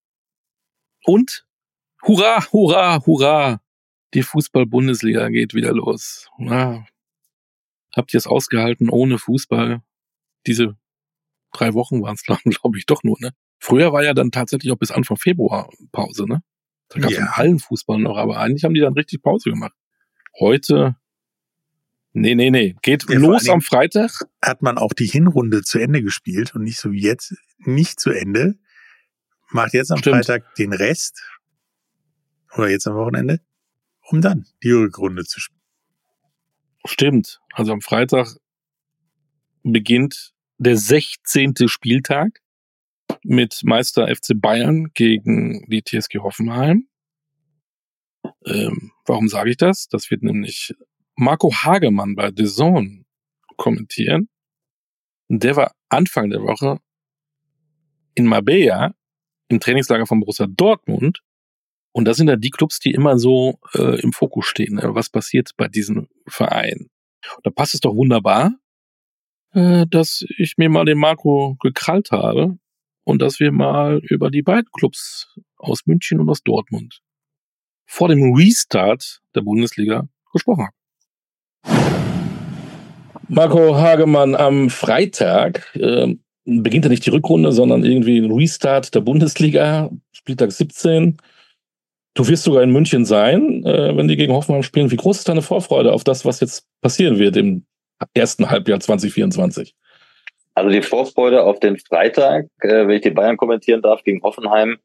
Und hurra, hurra, hurra! Die Fußball-Bundesliga geht wieder los. Ja. Habt ihr es ausgehalten ohne Fußball? Diese drei Wochen waren es, glaube ich, doch nur, ne? Früher war ja dann tatsächlich auch bis Anfang Februar Pause, ne? Da gab es ja. Hallenfußball noch, aber eigentlich haben die dann richtig Pause gemacht. Heute, nee, nee, nee, geht ja, los am Freitag. Hat man auch die Hinrunde zu Ende gespielt und nicht so wie jetzt, nicht zu Ende. Macht jetzt am Stimmt. Freitag den Rest oder jetzt am Wochenende, um dann die Rückrunde zu spielen. Stimmt. Also am Freitag beginnt der 16. Spieltag mit Meister FC Bayern gegen die TSG Hoffenheim. Ähm, warum sage ich das? Das wird nämlich Marco Hagemann bei The Zone kommentieren. Der war Anfang der Woche in Marbella im Trainingslager von Borussia Dortmund. Und das sind ja die Clubs, die immer so äh, im Fokus stehen. Ne? Was passiert bei diesen Vereinen? da passt es doch wunderbar, äh, dass ich mir mal den Marco gekrallt habe und dass wir mal über die beiden Clubs aus München und aus Dortmund vor dem Restart der Bundesliga gesprochen haben. Marco Hagemann am Freitag äh, beginnt ja nicht die Rückrunde, sondern irgendwie ein Restart der Bundesliga, Spieltag 17. Du wirst sogar in München sein, äh, wenn die gegen Hoffenheim spielen. Wie groß ist deine Vorfreude auf das, was jetzt passieren wird im ersten Halbjahr 2024? Also die Vorfreude auf den Freitag, äh, wenn ich die Bayern kommentieren darf, gegen Hoffenheim,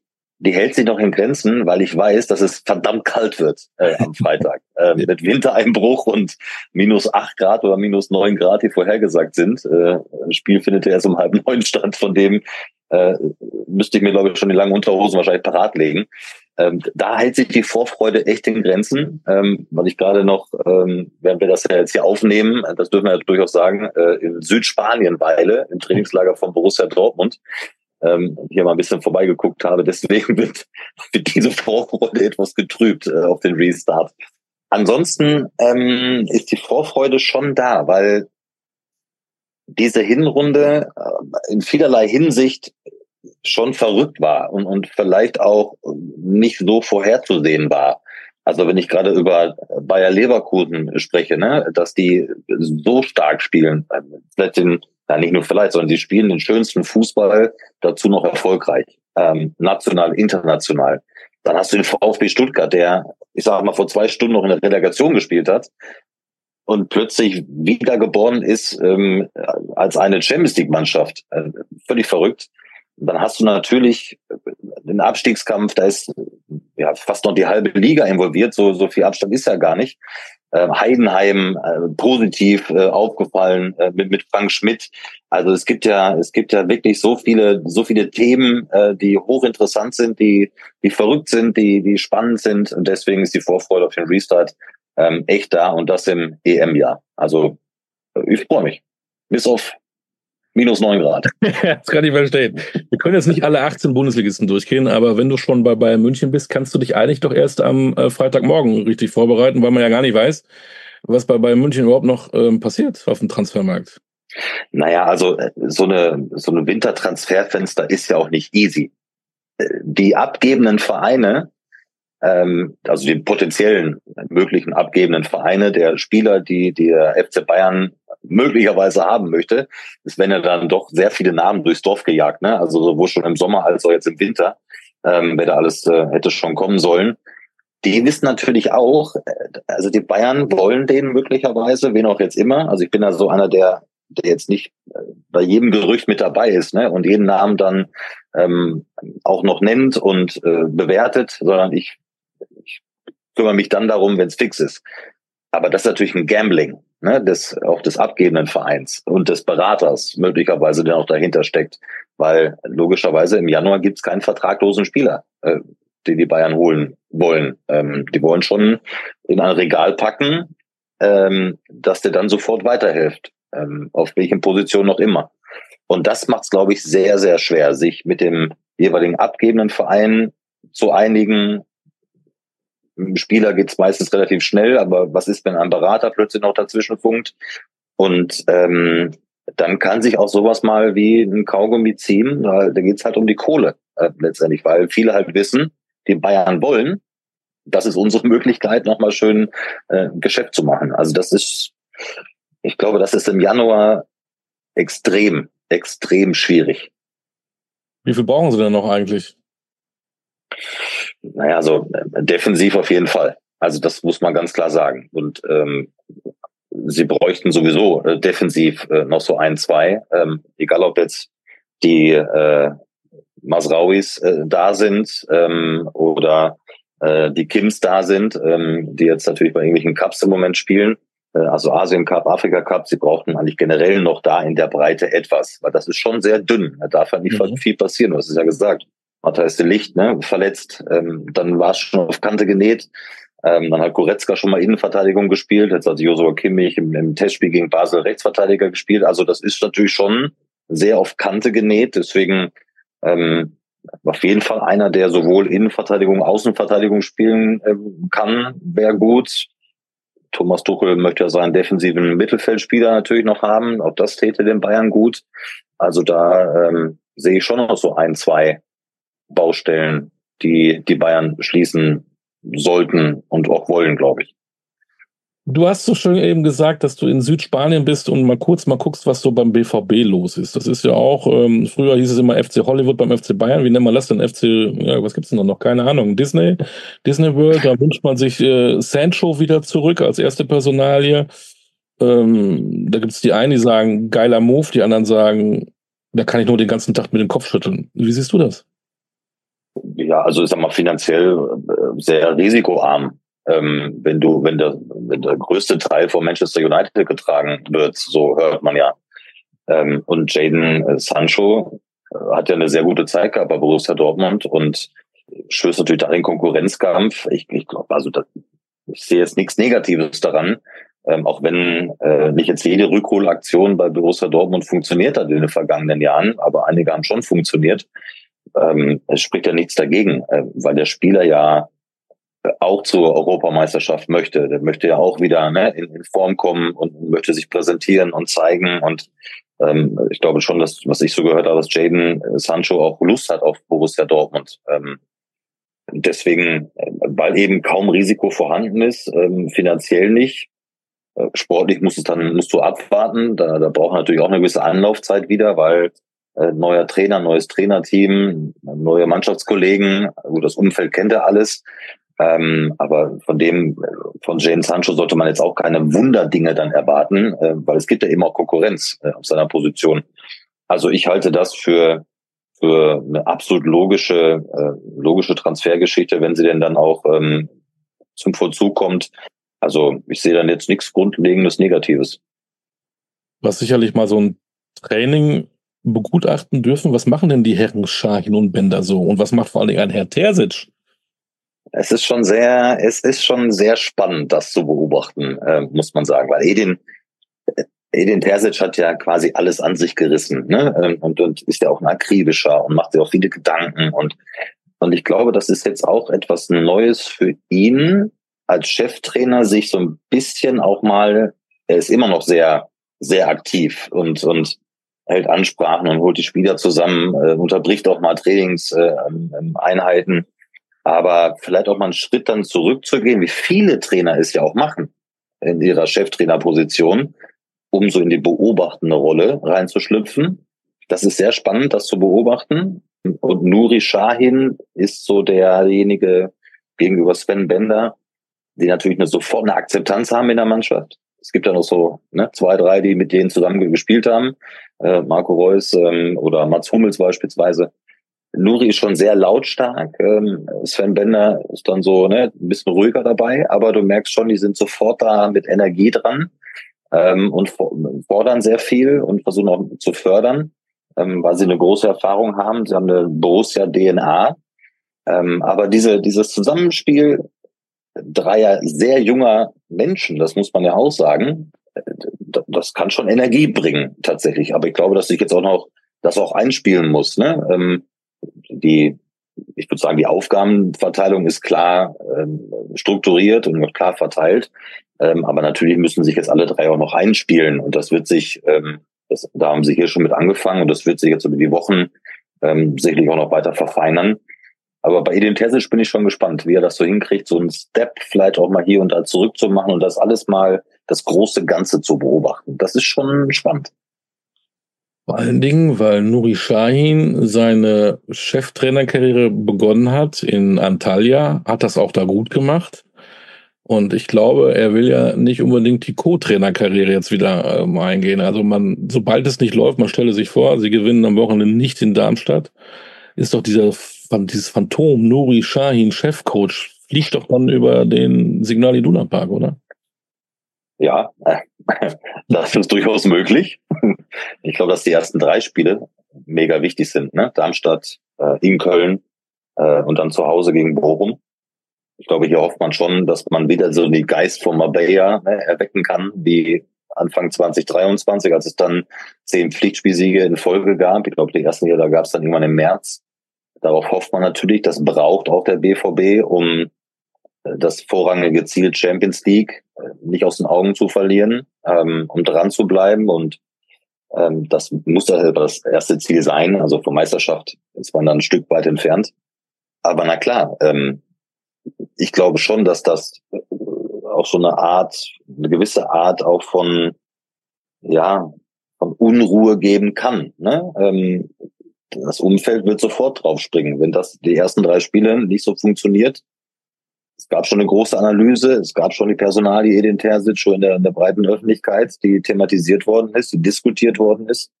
die hält sich noch in Grenzen, weil ich weiß, dass es verdammt kalt wird äh, am Freitag. äh, mit Wintereinbruch und minus acht Grad oder minus neun Grad, die vorhergesagt sind. Äh, das Spiel findet ja erst um halb neun statt, von dem äh, müsste ich mir, glaube ich, schon die langen Unterhosen wahrscheinlich parat legen. Ähm, da hält sich die Vorfreude echt in Grenzen, ähm, weil ich gerade noch, ähm, während wir das ja jetzt hier aufnehmen, das dürfen wir ja durchaus sagen, äh, in Südspanien weile, im Trainingslager von Borussia Dortmund, ähm, hier mal ein bisschen vorbeigeguckt habe. Deswegen wird, wird diese Vorfreude etwas getrübt äh, auf den Restart. Ansonsten ähm, ist die Vorfreude schon da, weil diese Hinrunde äh, in vielerlei Hinsicht schon verrückt war und, und vielleicht auch nicht so vorherzusehen war. Also wenn ich gerade über Bayer Leverkusen spreche, ne, dass die so stark spielen, vielleicht den, ja nicht nur vielleicht, sondern sie spielen den schönsten Fußball, dazu noch erfolgreich, ähm, national, international. Dann hast du den VfB Stuttgart, der, ich sag mal, vor zwei Stunden noch in der Relegation gespielt hat und plötzlich wiedergeboren ist ähm, als eine Champions League Mannschaft. Äh, völlig verrückt dann hast du natürlich den Abstiegskampf, da ist ja fast noch die halbe Liga involviert, so, so viel Abstand ist ja gar nicht. Äh, Heidenheim äh, positiv äh, aufgefallen äh, mit, mit Frank Schmidt. Also es gibt ja, es gibt ja wirklich so viele, so viele Themen, äh, die hochinteressant sind, die, die verrückt sind, die, die spannend sind. Und deswegen ist die Vorfreude auf den Restart ähm, echt da und das im EM-Jahr. Also ich freue mich. Bis auf minus neun Grad. das kann ich verstehen. Wir können jetzt nicht alle 18 Bundesligisten durchgehen, aber wenn du schon bei Bayern München bist, kannst du dich eigentlich doch erst am äh, Freitagmorgen richtig vorbereiten, weil man ja gar nicht weiß, was bei Bayern München überhaupt noch ähm, passiert auf dem Transfermarkt. Naja, also äh, so eine, so eine Wintertransferfenster ist ja auch nicht easy. Äh, die abgebenden Vereine, ähm, also die potenziellen möglichen abgebenden Vereine der Spieler, die der FC Bayern möglicherweise haben möchte, es werden ja dann doch sehr viele Namen durchs Dorf gejagt, ne? Also sowohl schon im Sommer als auch jetzt im Winter. ähm, wer da alles äh, hätte schon kommen sollen. Die wissen natürlich auch, äh, also die Bayern wollen den möglicherweise, wen auch jetzt immer. Also ich bin da so einer, der, der jetzt nicht äh, bei jedem Gerücht mit dabei ist ne? und jeden Namen dann ähm, auch noch nennt und äh, bewertet, sondern ich, ich kümmere mich dann darum, wenn es fix ist. Aber das ist natürlich ein Gambling, ne, des, auch des abgebenden Vereins und des Beraters möglicherweise, der auch dahinter steckt. Weil logischerweise im Januar gibt es keinen vertraglosen Spieler, äh, den die Bayern holen wollen. Ähm, die wollen schon in ein Regal packen, ähm, dass der dann sofort weiterhilft, ähm, auf welchen Positionen noch immer. Und das macht es, glaube ich, sehr, sehr schwer, sich mit dem jeweiligen abgebenden Verein zu einigen, dem Spieler geht es meistens relativ schnell, aber was ist, wenn ein Berater plötzlich noch dazwischen funkt? Und ähm, dann kann sich auch sowas mal wie ein Kaugummi ziehen. Da, da geht es halt um die Kohle äh, letztendlich, weil viele halt wissen, die Bayern wollen. Das ist unsere Möglichkeit, nochmal schön äh, Geschäft zu machen. Also das ist, ich glaube, das ist im Januar extrem, extrem schwierig. Wie viel brauchen Sie denn noch eigentlich? Naja, also äh, defensiv auf jeden Fall. Also das muss man ganz klar sagen. Und ähm, sie bräuchten sowieso äh, defensiv äh, noch so ein, zwei. Ähm, egal ob jetzt die äh, Masrauis äh, da sind ähm, oder äh, die Kims da sind, ähm, die jetzt natürlich bei irgendwelchen Cups im Moment spielen. Äh, also Asien Cup, Afrika Cup, sie brauchten eigentlich generell noch da in der Breite etwas, weil das ist schon sehr dünn. Da darf halt nicht mhm. viel passieren, du hast es ja gesagt. Matthäus Licht, ne, verletzt. Ähm, dann war es schon auf Kante genäht. Ähm, dann hat Goretzka schon mal Innenverteidigung gespielt. Jetzt hat Josua Kimmich im, im Testspiel gegen Basel Rechtsverteidiger gespielt. Also das ist natürlich schon sehr auf Kante genäht. Deswegen ähm, auf jeden Fall einer, der sowohl Innenverteidigung, Außenverteidigung spielen ähm, kann, wäre gut. Thomas Tuchel möchte ja seinen defensiven Mittelfeldspieler natürlich noch haben. Auch das täte den Bayern gut. Also da ähm, sehe ich schon noch so ein, zwei Baustellen, die die Bayern schließen sollten und auch wollen, glaube ich. Du hast so schön eben gesagt, dass du in Südspanien bist und mal kurz mal guckst, was so beim BVB los ist. Das ist ja auch, ähm, früher hieß es immer FC Hollywood beim FC Bayern. Wie nennt man das denn? FC, ja, was gibt's denn noch? Keine Ahnung. Disney, Disney World, da wünscht man sich äh, Sancho wieder zurück als erste Personalie. Ähm, da gibt's die einen, die sagen, geiler Move, die anderen sagen, da kann ich nur den ganzen Tag mit dem Kopf schütteln. Wie siehst du das? Ja, also ich sag mal, finanziell äh, sehr risikoarm. Ähm, wenn du, wenn der, wenn der größte Teil von Manchester United getragen wird, so hört man ja. Ähm, und Jaden äh, Sancho äh, hat ja eine sehr gute Zeit gehabt bei Borussia Dortmund und stößt natürlich da den Konkurrenzkampf. Ich, ich glaube, also das, ich sehe jetzt nichts Negatives daran. Ähm, auch wenn äh, nicht jetzt jede Rückholaktion bei Borussia Dortmund funktioniert hat in den vergangenen Jahren, aber einige haben schon funktioniert ähm, es spricht ja nichts dagegen, äh, weil der Spieler ja auch zur Europameisterschaft möchte. Der möchte ja auch wieder ne, in, in Form kommen und möchte sich präsentieren und zeigen. Und ähm, ich glaube schon, dass, was ich so gehört habe, dass Jaden Sancho auch Lust hat auf Borussia Dortmund. Ähm, deswegen, äh, weil eben kaum Risiko vorhanden ist, ähm, finanziell nicht. Äh, sportlich musst du dann musst du abwarten. Da, da braucht natürlich auch eine gewisse Anlaufzeit wieder, weil äh, neuer Trainer, neues Trainerteam, neue Mannschaftskollegen. Also das Umfeld kennt er alles. Ähm, aber von dem, von Jane Sancho sollte man jetzt auch keine Wunderdinge dann erwarten, äh, weil es gibt ja eben auch Konkurrenz äh, auf seiner Position. Also ich halte das für, für eine absolut logische, äh, logische Transfergeschichte, wenn sie denn dann auch ähm, zum Vollzug kommt. Also ich sehe dann jetzt nichts Grundlegendes Negatives. Was sicherlich mal so ein Training begutachten dürfen. Was machen denn die Herren Scharchen und Bender so? Und was macht vor allen Dingen ein Herr Terzic? Es ist schon sehr, es ist schon sehr spannend, das zu beobachten, äh, muss man sagen, weil Edin, äh, Edin Terzic hat ja quasi alles an sich gerissen, ne? Ähm, und, und ist ja auch ein akribischer und macht sich auch viele Gedanken und, und ich glaube, das ist jetzt auch etwas Neues für ihn als Cheftrainer, sich so ein bisschen auch mal, er ist immer noch sehr, sehr aktiv und, und hält Ansprachen und holt die Spieler zusammen, äh, unterbricht auch mal Trainingseinheiten. Äh, aber vielleicht auch mal einen Schritt dann zurückzugehen, wie viele Trainer es ja auch machen in ihrer Cheftrainerposition, um so in die beobachtende Rolle reinzuschlüpfen. Das ist sehr spannend, das zu beobachten. und Nuri Shahin ist so derjenige gegenüber Sven Bender, die natürlich eine sofort eine Akzeptanz haben in der Mannschaft. Es gibt ja noch so ne, zwei, drei, die mit denen zusammen gespielt haben. Äh, Marco Reus ähm, oder Mats Hummels beispielsweise. Nuri ist schon sehr lautstark. Ähm, Sven Bender ist dann so ne, ein bisschen ruhiger dabei, aber du merkst schon, die sind sofort da mit Energie dran ähm, und fordern sehr viel und versuchen auch zu fördern, ähm, weil sie eine große Erfahrung haben. Sie haben eine Borussia-DNA. Ähm, aber diese, dieses Zusammenspiel dreier sehr junger Menschen, das muss man ja auch sagen, das kann schon Energie bringen tatsächlich. Aber ich glaube, dass ich jetzt auch noch das auch einspielen muss. Ne? Ähm, die, ich würde sagen, die Aufgabenverteilung ist klar ähm, strukturiert und klar verteilt. Ähm, aber natürlich müssen sich jetzt alle drei auch noch einspielen. Und das wird sich, ähm, das, da haben sie hier schon mit angefangen und das wird sich jetzt über die Wochen ähm, sicherlich auch noch weiter verfeinern. Aber bei Edin Terzic bin ich schon gespannt, wie er das so hinkriegt, so einen Step vielleicht auch mal hier und da zurückzumachen und das alles mal das große Ganze zu beobachten. Das ist schon spannend. Vor allen Dingen, weil Nuri Shahin seine Cheftrainerkarriere begonnen hat in Antalya, hat das auch da gut gemacht. Und ich glaube, er will ja nicht unbedingt die Co-Trainerkarriere jetzt wieder ähm, eingehen. Also man, sobald es nicht läuft, man stelle sich vor, sie gewinnen am Wochenende nicht in Darmstadt, ist doch dieser dieses Phantom Nuri Shahin Chefcoach fliegt doch dann über den Signal Iduna Park, oder? Ja, das ist durchaus möglich. Ich glaube, dass die ersten drei Spiele mega wichtig sind. Ne? Darmstadt, äh, in Köln äh, und dann zu Hause gegen Bochum. Ich glaube, hier hofft man schon, dass man wieder so die Geist von Marbella ne, erwecken kann, wie Anfang 2023, als es dann zehn Pflichtspielsiege in Folge gab. Ich glaube, die ersten da gab es dann irgendwann im März. Darauf hofft man natürlich, das braucht auch der BVB, um äh, das vorrangige Ziel Champions League äh, nicht aus den Augen zu verlieren, ähm, um dran zu bleiben. Und ähm, das muss das erste Ziel sein. Also von Meisterschaft ist man dann ein Stück weit entfernt. Aber na klar, ähm, ich glaube schon, dass das äh, auch so eine Art, eine gewisse Art auch von, ja, von Unruhe geben kann. Ne? Ähm, das Umfeld wird sofort draufspringen, wenn das die ersten drei Spiele nicht so funktioniert. Es gab schon eine große Analyse, es gab schon die Personalie Edin Terzic schon in der, in der breiten Öffentlichkeit, die thematisiert worden ist, die diskutiert worden ist.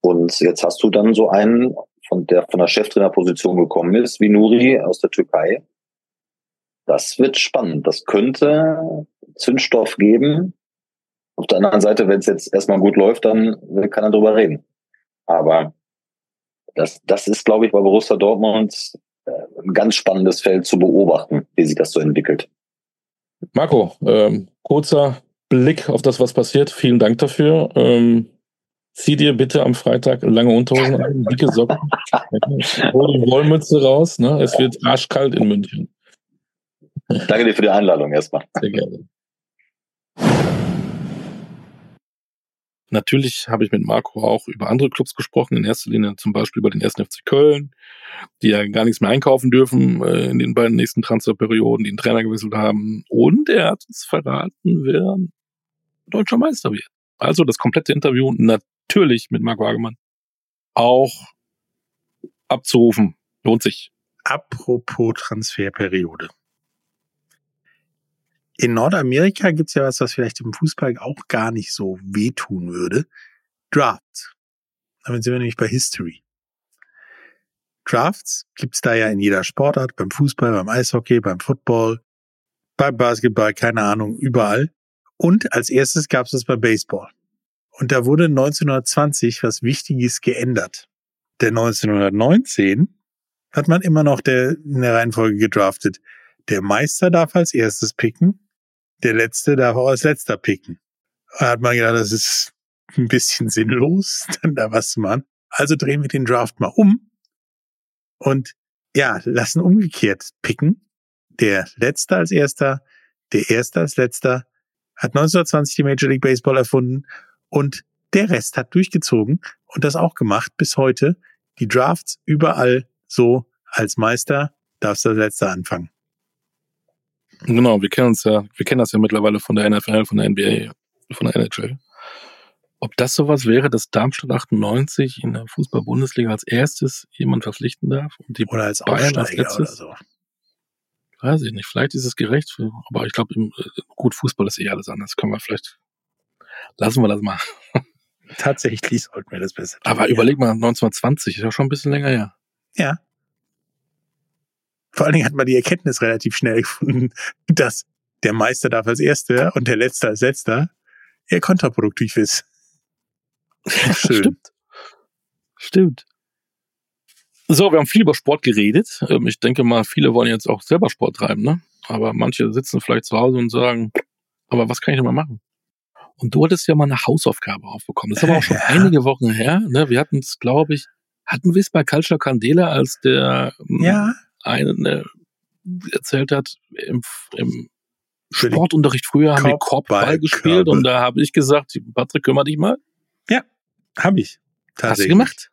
Und jetzt hast du dann so einen, von der von der Cheftrainerposition gekommen ist, wie Nuri aus der Türkei. Das wird spannend. Das könnte Zündstoff geben. Auf der anderen Seite, wenn es jetzt erstmal gut läuft, dann kann er drüber reden. Aber das, das ist, glaube ich, bei Borussia Dortmund äh, ein ganz spannendes Feld zu beobachten, wie sich das so entwickelt. Marco, ähm, kurzer Blick auf das, was passiert. Vielen Dank dafür. Ähm, zieh dir bitte am Freitag lange Unterhosen an, dicke Socken, hol die Wollmütze raus. Ne? Es wird arschkalt in München. Danke dir für die Einladung erstmal. Sehr gerne. Natürlich habe ich mit Marco auch über andere Clubs gesprochen, in erster Linie zum Beispiel über den 1. FC Köln, die ja gar nichts mehr einkaufen dürfen äh, in den beiden nächsten Transferperioden, die einen Trainer gewechselt haben. Und er hat uns verraten, wer deutscher Meister wird. Also das komplette Interview natürlich mit Marco Hagemann auch abzurufen. Lohnt sich. Apropos Transferperiode. In Nordamerika gibt's ja was, was vielleicht im Fußball auch gar nicht so wehtun würde. Drafts. Damit sind wir nämlich bei History. Drafts gibt's da ja in jeder Sportart, beim Fußball, beim Eishockey, beim Football, beim Basketball, keine Ahnung, überall. Und als erstes gab's das bei Baseball. Und da wurde 1920 was Wichtiges geändert. Denn 1919 hat man immer noch der, in der Reihenfolge gedraftet. Der Meister darf als erstes picken, der Letzte darf auch als Letzter picken. Da hat man gedacht, das ist ein bisschen sinnlos, dann da was zu machen. Also drehen wir den Draft mal um und ja, lassen umgekehrt picken. Der Letzte als Erster, der Erste als Letzter hat 1920 die Major League Baseball erfunden und der Rest hat durchgezogen und das auch gemacht bis heute. Die Drafts überall so als Meister darfst du als Letzter anfangen. Genau, wir kennen uns ja, wir kennen das ja mittlerweile von der NFL, von der NBA, von der NHL. Ob das sowas wäre, dass Darmstadt 98 in der Fußball-Bundesliga als erstes jemand verpflichten darf und die Oder als Bayern als Aufsteiger oder letztes? so. Weiß ich nicht. Vielleicht ist es gerecht, für, aber ich glaube, im- äh, gut, Fußball ist eh alles anders. Können wir vielleicht, lassen wir das mal. Tatsächlich sollten wir das besser Aber überleg mal, 1920 ist ja schon ein bisschen länger her. Ja. Vor allen Dingen hat man die Erkenntnis relativ schnell gefunden, dass der Meister darf als Erster und der Letzte als Letzter eher kontraproduktiv ist. Schön. Stimmt. Stimmt. So, wir haben viel über Sport geredet. Ähm, Ich denke mal, viele wollen jetzt auch selber Sport treiben, ne? Aber manche sitzen vielleicht zu Hause und sagen, aber was kann ich denn mal machen? Und du hattest ja mal eine Hausaufgabe aufbekommen. Das ist aber auch schon Ja. einige Wochen her. Ne? Wir hatten es, glaube ich, hatten wir es bei Culture Candela, als der ähm, Ja, eine ne, erzählt hat, im, im Sportunterricht früher haben wir Korbball- gespielt Körbe. und da habe ich gesagt, Patrick, kümmere dich mal. habe ich. Hast du gemacht?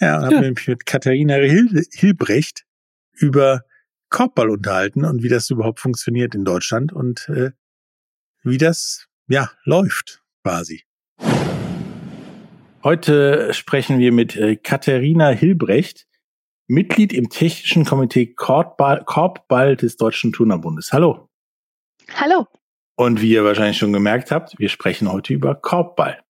Ja, und habe Ja. mich mit Katharina Hil Hilbrecht über Korbball unterhalten und wie das überhaupt funktioniert in Deutschland und äh, wie das ja läuft quasi. Heute sprechen wir mit äh, Katharina Hilbrecht, Mitglied im technischen Komitee Korbball, Korbball des Deutschen Turnerbundes. Hallo. Hallo. Und wie ihr wahrscheinlich schon gemerkt habt, wir sprechen heute über Korbball.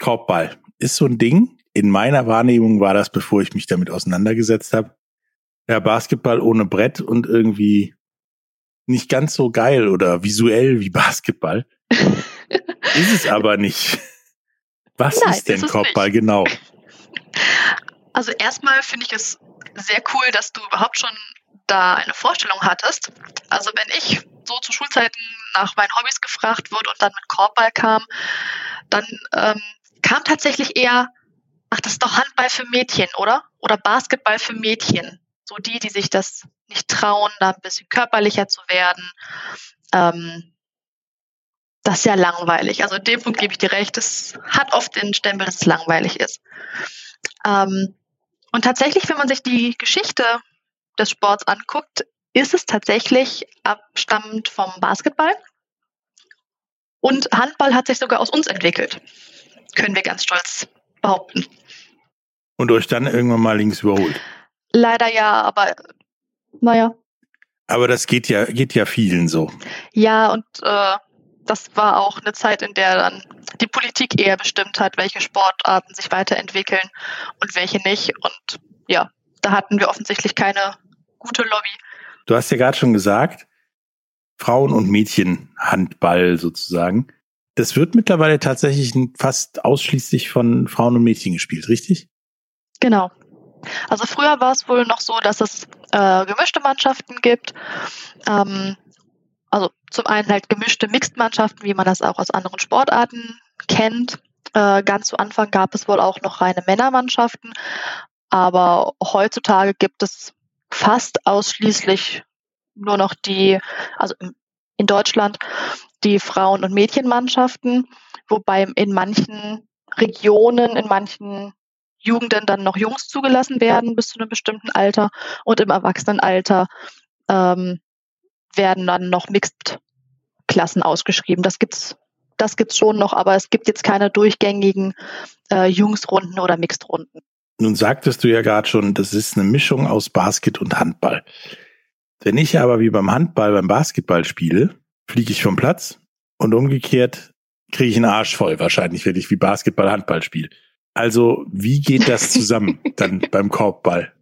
Korbball ist so ein Ding. In meiner Wahrnehmung war das, bevor ich mich damit auseinandergesetzt habe, ja, Basketball ohne Brett und irgendwie nicht ganz so geil oder visuell wie Basketball. ist es aber nicht. Was Nein, ist denn ist Korbball nicht. genau? Also erstmal finde ich es sehr cool, dass du überhaupt schon da eine Vorstellung hattest. Also wenn ich so zu Schulzeiten nach meinen Hobbys gefragt wurde und dann mit Korbball kam, dann ähm, kam tatsächlich eher, ach, das ist doch Handball für Mädchen, oder? Oder Basketball für Mädchen. So die, die sich das nicht trauen, da ein bisschen körperlicher zu werden. Ähm, das ist ja langweilig. Also in dem Punkt gebe ich dir recht. Es hat oft den Stempel, dass es langweilig ist. Ähm, und tatsächlich, wenn man sich die Geschichte des Sports anguckt, ist es tatsächlich abstammend vom Basketball. Und Handball hat sich sogar aus uns entwickelt. Können wir ganz stolz behaupten. Und euch dann irgendwann mal links überholt. Leider ja, aber naja. Aber das geht ja, geht ja vielen so. Ja, und äh, das war auch eine Zeit, in der dann die Politik eher bestimmt hat, welche Sportarten sich weiterentwickeln und welche nicht. Und ja, da hatten wir offensichtlich keine gute Lobby. Du hast ja gerade schon gesagt, Frauen- und Mädchenhandball sozusagen. Das wird mittlerweile tatsächlich fast ausschließlich von Frauen und Mädchen gespielt, richtig? Genau. Also früher war es wohl noch so, dass es äh, gemischte Mannschaften gibt. Ähm, also zum einen halt gemischte Mixed-Mannschaften, wie man das auch aus anderen Sportarten kennt. Äh, ganz zu Anfang gab es wohl auch noch reine Männermannschaften. Aber heutzutage gibt es fast ausschließlich nur noch die, also in Deutschland, die Frauen- und Mädchenmannschaften, wobei in manchen Regionen, in manchen Jugenden dann noch Jungs zugelassen werden bis zu einem bestimmten Alter und im Erwachsenenalter ähm, werden dann noch Mixed-Klassen ausgeschrieben. Das gibt's, das gibt's schon noch, aber es gibt jetzt keine durchgängigen äh, Jungsrunden oder Mixed-Runden. Nun sagtest du ja gerade schon, das ist eine Mischung aus Basket und Handball. Wenn ich aber wie beim Handball beim Basketball spiele, fliege ich vom Platz und umgekehrt kriege ich einen Arsch voll wahrscheinlich, wenn ich wie Basketball Handball spiele. Also wie geht das zusammen dann beim Korbball?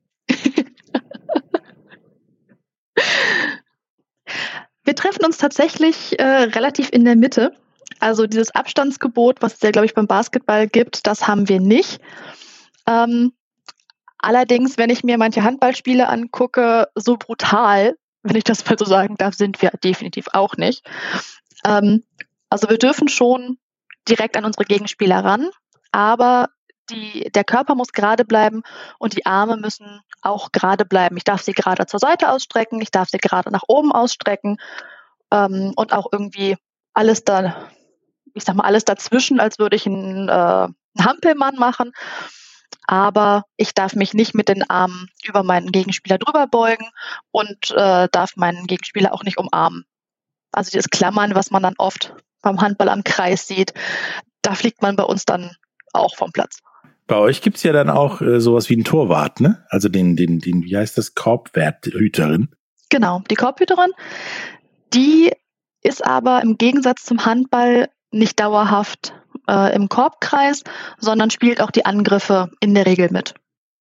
Wir treffen uns tatsächlich äh, relativ in der Mitte. Also dieses Abstandsgebot, was es ja, glaube ich, beim Basketball gibt, das haben wir nicht. Ähm, allerdings, wenn ich mir manche Handballspiele angucke, so brutal, wenn ich das mal so sagen darf, sind wir definitiv auch nicht. Ähm, also wir dürfen schon direkt an unsere Gegenspieler ran, aber die, der Körper muss gerade bleiben und die Arme müssen auch gerade bleiben. Ich darf sie gerade zur Seite ausstrecken, ich darf sie gerade nach oben ausstrecken ähm, und auch irgendwie alles da, ich sag mal, alles dazwischen, als würde ich einen, äh, einen Hampelmann machen. Aber ich darf mich nicht mit den Armen über meinen Gegenspieler drüber beugen und äh, darf meinen Gegenspieler auch nicht umarmen. Also dieses Klammern, was man dann oft beim Handball am Kreis sieht, da fliegt man bei uns dann auch vom Platz. Bei euch gibt's ja dann auch äh, sowas wie einen Torwart, ne? Also den, den, den, wie heißt das, Korbwerthüterin. Genau, die Korbhüterin, die ist aber im Gegensatz zum Handball nicht dauerhaft äh, im Korbkreis, sondern spielt auch die Angriffe in der Regel mit.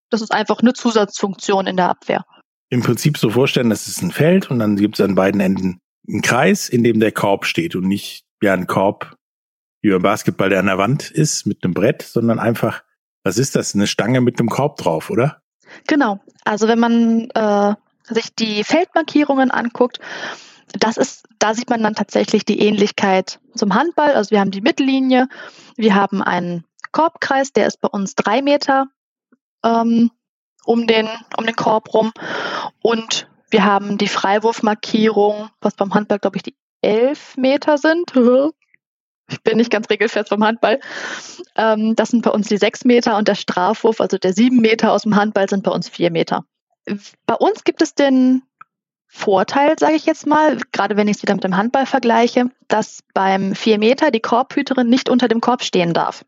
Das ist einfach eine Zusatzfunktion in der Abwehr. Im Prinzip so vorstellen, das ist ein Feld und dann gibt's an beiden Enden einen Kreis, in dem der Korb steht und nicht ja ein Korb wie beim Basketball, der an der Wand ist mit einem Brett, sondern einfach, was ist das? Eine Stange mit einem Korb drauf, oder? Genau. Also wenn man äh, sich die Feldmarkierungen anguckt, das ist, da sieht man dann tatsächlich die Ähnlichkeit zum Handball. Also wir haben die Mittellinie, wir haben einen Korbkreis, der ist bei uns drei Meter ähm, um den um den Korb rum und wir haben die Freiwurfmarkierung, was beim Handball glaube ich die elf Meter sind. Ich bin nicht ganz regelfest vom Handball. Ähm, das sind bei uns die sechs Meter und der Strafwurf, also der sieben Meter aus dem Handball, sind bei uns vier Meter. Bei uns gibt es den Vorteil, sage ich jetzt mal, gerade wenn ich es wieder mit dem Handball vergleiche, dass beim 4 Meter die Korbhüterin nicht unter dem Korb stehen darf.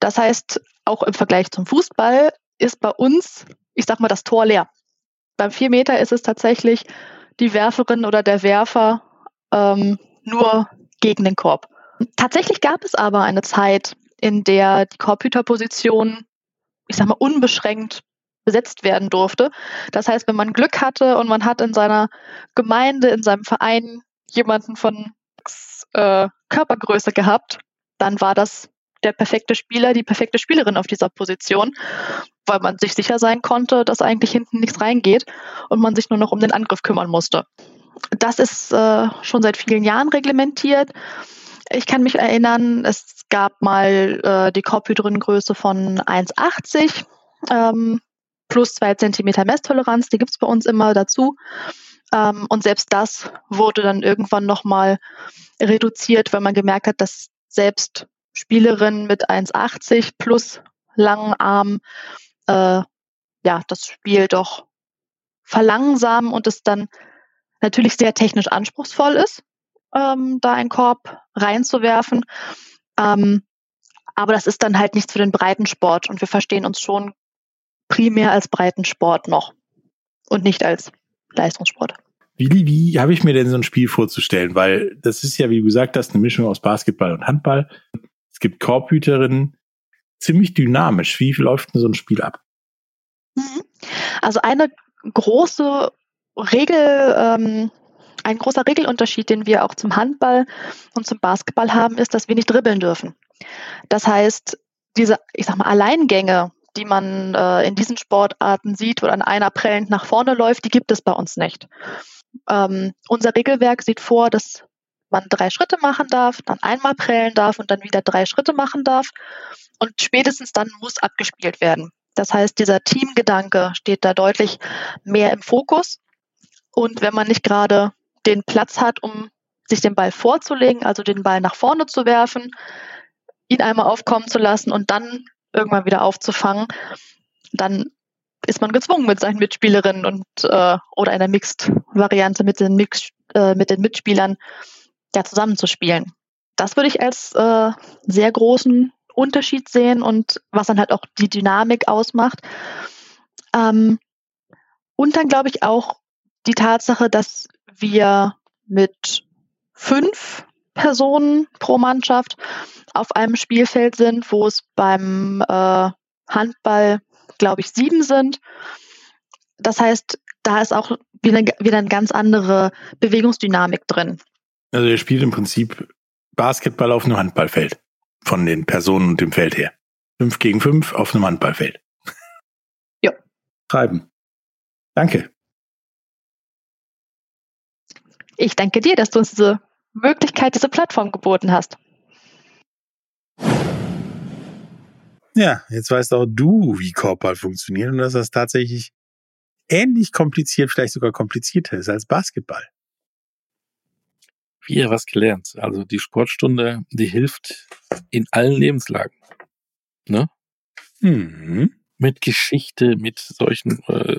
Das heißt, auch im Vergleich zum Fußball ist bei uns, ich sag mal, das Tor leer. Beim 4 Meter ist es tatsächlich die Werferin oder der Werfer ähm, nur gegen den Korb. Tatsächlich gab es aber eine Zeit, in der die Korbhüterposition, ich sag mal, unbeschränkt besetzt werden durfte. Das heißt, wenn man Glück hatte und man hat in seiner Gemeinde, in seinem Verein jemanden von äh, Körpergröße gehabt, dann war das der perfekte Spieler, die perfekte Spielerin auf dieser Position, weil man sich sicher sein konnte, dass eigentlich hinten nichts reingeht und man sich nur noch um den Angriff kümmern musste. Das ist äh, schon seit vielen Jahren reglementiert. Ich kann mich erinnern, es gab mal äh, die Korbhydringröße von 1,80. Ähm, plus zwei Zentimeter Messtoleranz, die gibt's bei uns immer dazu. Ähm, und selbst das wurde dann irgendwann nochmal reduziert, weil man gemerkt hat, dass selbst Spielerinnen mit 1,80 plus langen Armen äh, ja das Spiel doch verlangsamen und es dann natürlich sehr technisch anspruchsvoll ist, ähm, da einen Korb reinzuwerfen. Ähm, aber das ist dann halt nichts für den Breitensport und wir verstehen uns schon primär als Breitensport noch und nicht als Leistungssport. Wie, wie habe ich mir denn so ein Spiel vorzustellen? Weil das ist ja, wie du gesagt hast, eine Mischung aus Basketball und Handball. Es gibt Korbhüterinnen, ziemlich dynamisch. Wie läuft denn so ein Spiel ab? Mhm. Also eine große Regel, ähm, ein großer Regelunterschied, den wir auch zum Handball und zum Basketball haben, ist, dass wir nicht dribbeln dürfen. Das heißt, diese, ich sag mal, Alleingänge, die man äh, in diesen Sportarten sieht, wo dann einer prellend nach vorne läuft, die gibt es bei uns nicht. Ähm, unser Regelwerk sieht vor, dass man drei Schritte machen darf, dann einmal prellen darf und dann wieder drei Schritte machen darf. Und spätestens dann muss abgespielt werden. Das heißt, dieser Teamgedanke steht da deutlich mehr im Fokus. Und wenn man nicht gerade den Platz hat, um sich den Ball vorzulegen, also den Ball nach vorne zu werfen, ihn einmal aufkommen zu lassen und dann irgendwann wieder aufzufangen, dann ist man gezwungen mit seinen Mitspielerinnen und äh, oder einer Mixed-Variante mit den Mix, äh, mit den Mitspielern ja zusammenzuspielen. Das würde ich als äh, sehr großen Unterschied sehen und was dann halt auch die Dynamik ausmacht. Ähm, und dann glaube ich auch die Tatsache, dass wir mit fünf Personen pro Mannschaft auf einem Spielfeld sind, wo es beim äh, Handball, glaube ich, sieben sind. Das heißt, da ist auch wieder, wieder eine ganz andere Bewegungsdynamik drin. Also ihr spielt im Prinzip Basketball auf einem Handballfeld. Von den Personen und dem Feld her. Fünf gegen fünf auf einem Handballfeld. Ja. Treiben. Danke. Ich danke dir, dass du uns diese Möglichkeit, diese Plattform geboten hast. Ja, jetzt weißt auch du, wie Korbball funktioniert und dass das tatsächlich ähnlich kompliziert, vielleicht sogar komplizierter ist als Basketball. Wieder was gelernt. Also die Sportstunde, die hilft in allen Lebenslagen. Ne? Mhm. Mit Geschichte, mit solchen, äh,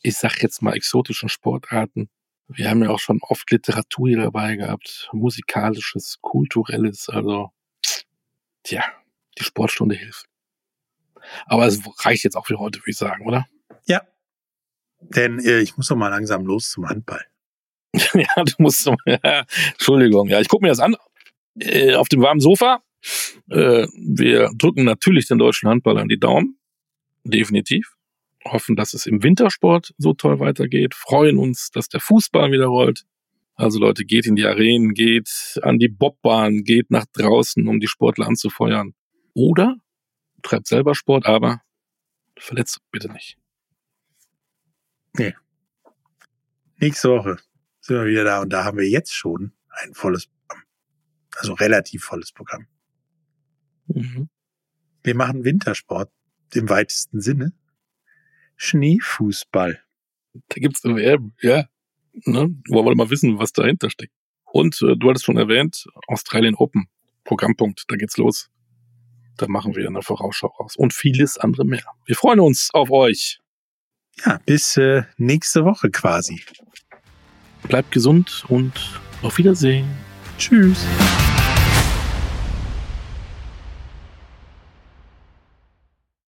ich sag jetzt mal exotischen Sportarten. Wir haben ja auch schon oft Literatur hier dabei gehabt, musikalisches, kulturelles, also tja, die Sportstunde hilft. Aber es reicht jetzt auch für heute, würde ich sagen, oder? Ja. Denn äh, ich muss doch mal langsam los zum Handball. ja, du musst. Ja, Entschuldigung, ja, ich gucke mir das an. Äh, auf dem warmen Sofa. Äh, wir drücken natürlich den deutschen Handball an die Daumen. Definitiv. Hoffen, dass es im Wintersport so toll weitergeht. Freuen uns, dass der Fußball wieder rollt. Also Leute, geht in die Arenen, geht an die Bobbahn, geht nach draußen, um die Sportler anzufeuern. Oder treibt selber Sport, aber verletzt bitte nicht. Nee. Nächste Woche sind wir wieder da und da haben wir jetzt schon ein volles Programm. Also relativ volles Programm. Mhm. Wir machen Wintersport im weitesten Sinne. Schneefußball. Da gibt's eine WM, ja. Ne? Wollen wir mal wissen, was dahinter steckt. Und äh, du hattest schon erwähnt, Australien Open, Programmpunkt, da geht's los. Da machen wir eine Vorausschau raus. Und vieles andere mehr. Wir freuen uns auf euch. Ja, bis äh, nächste Woche quasi. Bleibt gesund und auf Wiedersehen. Tschüss.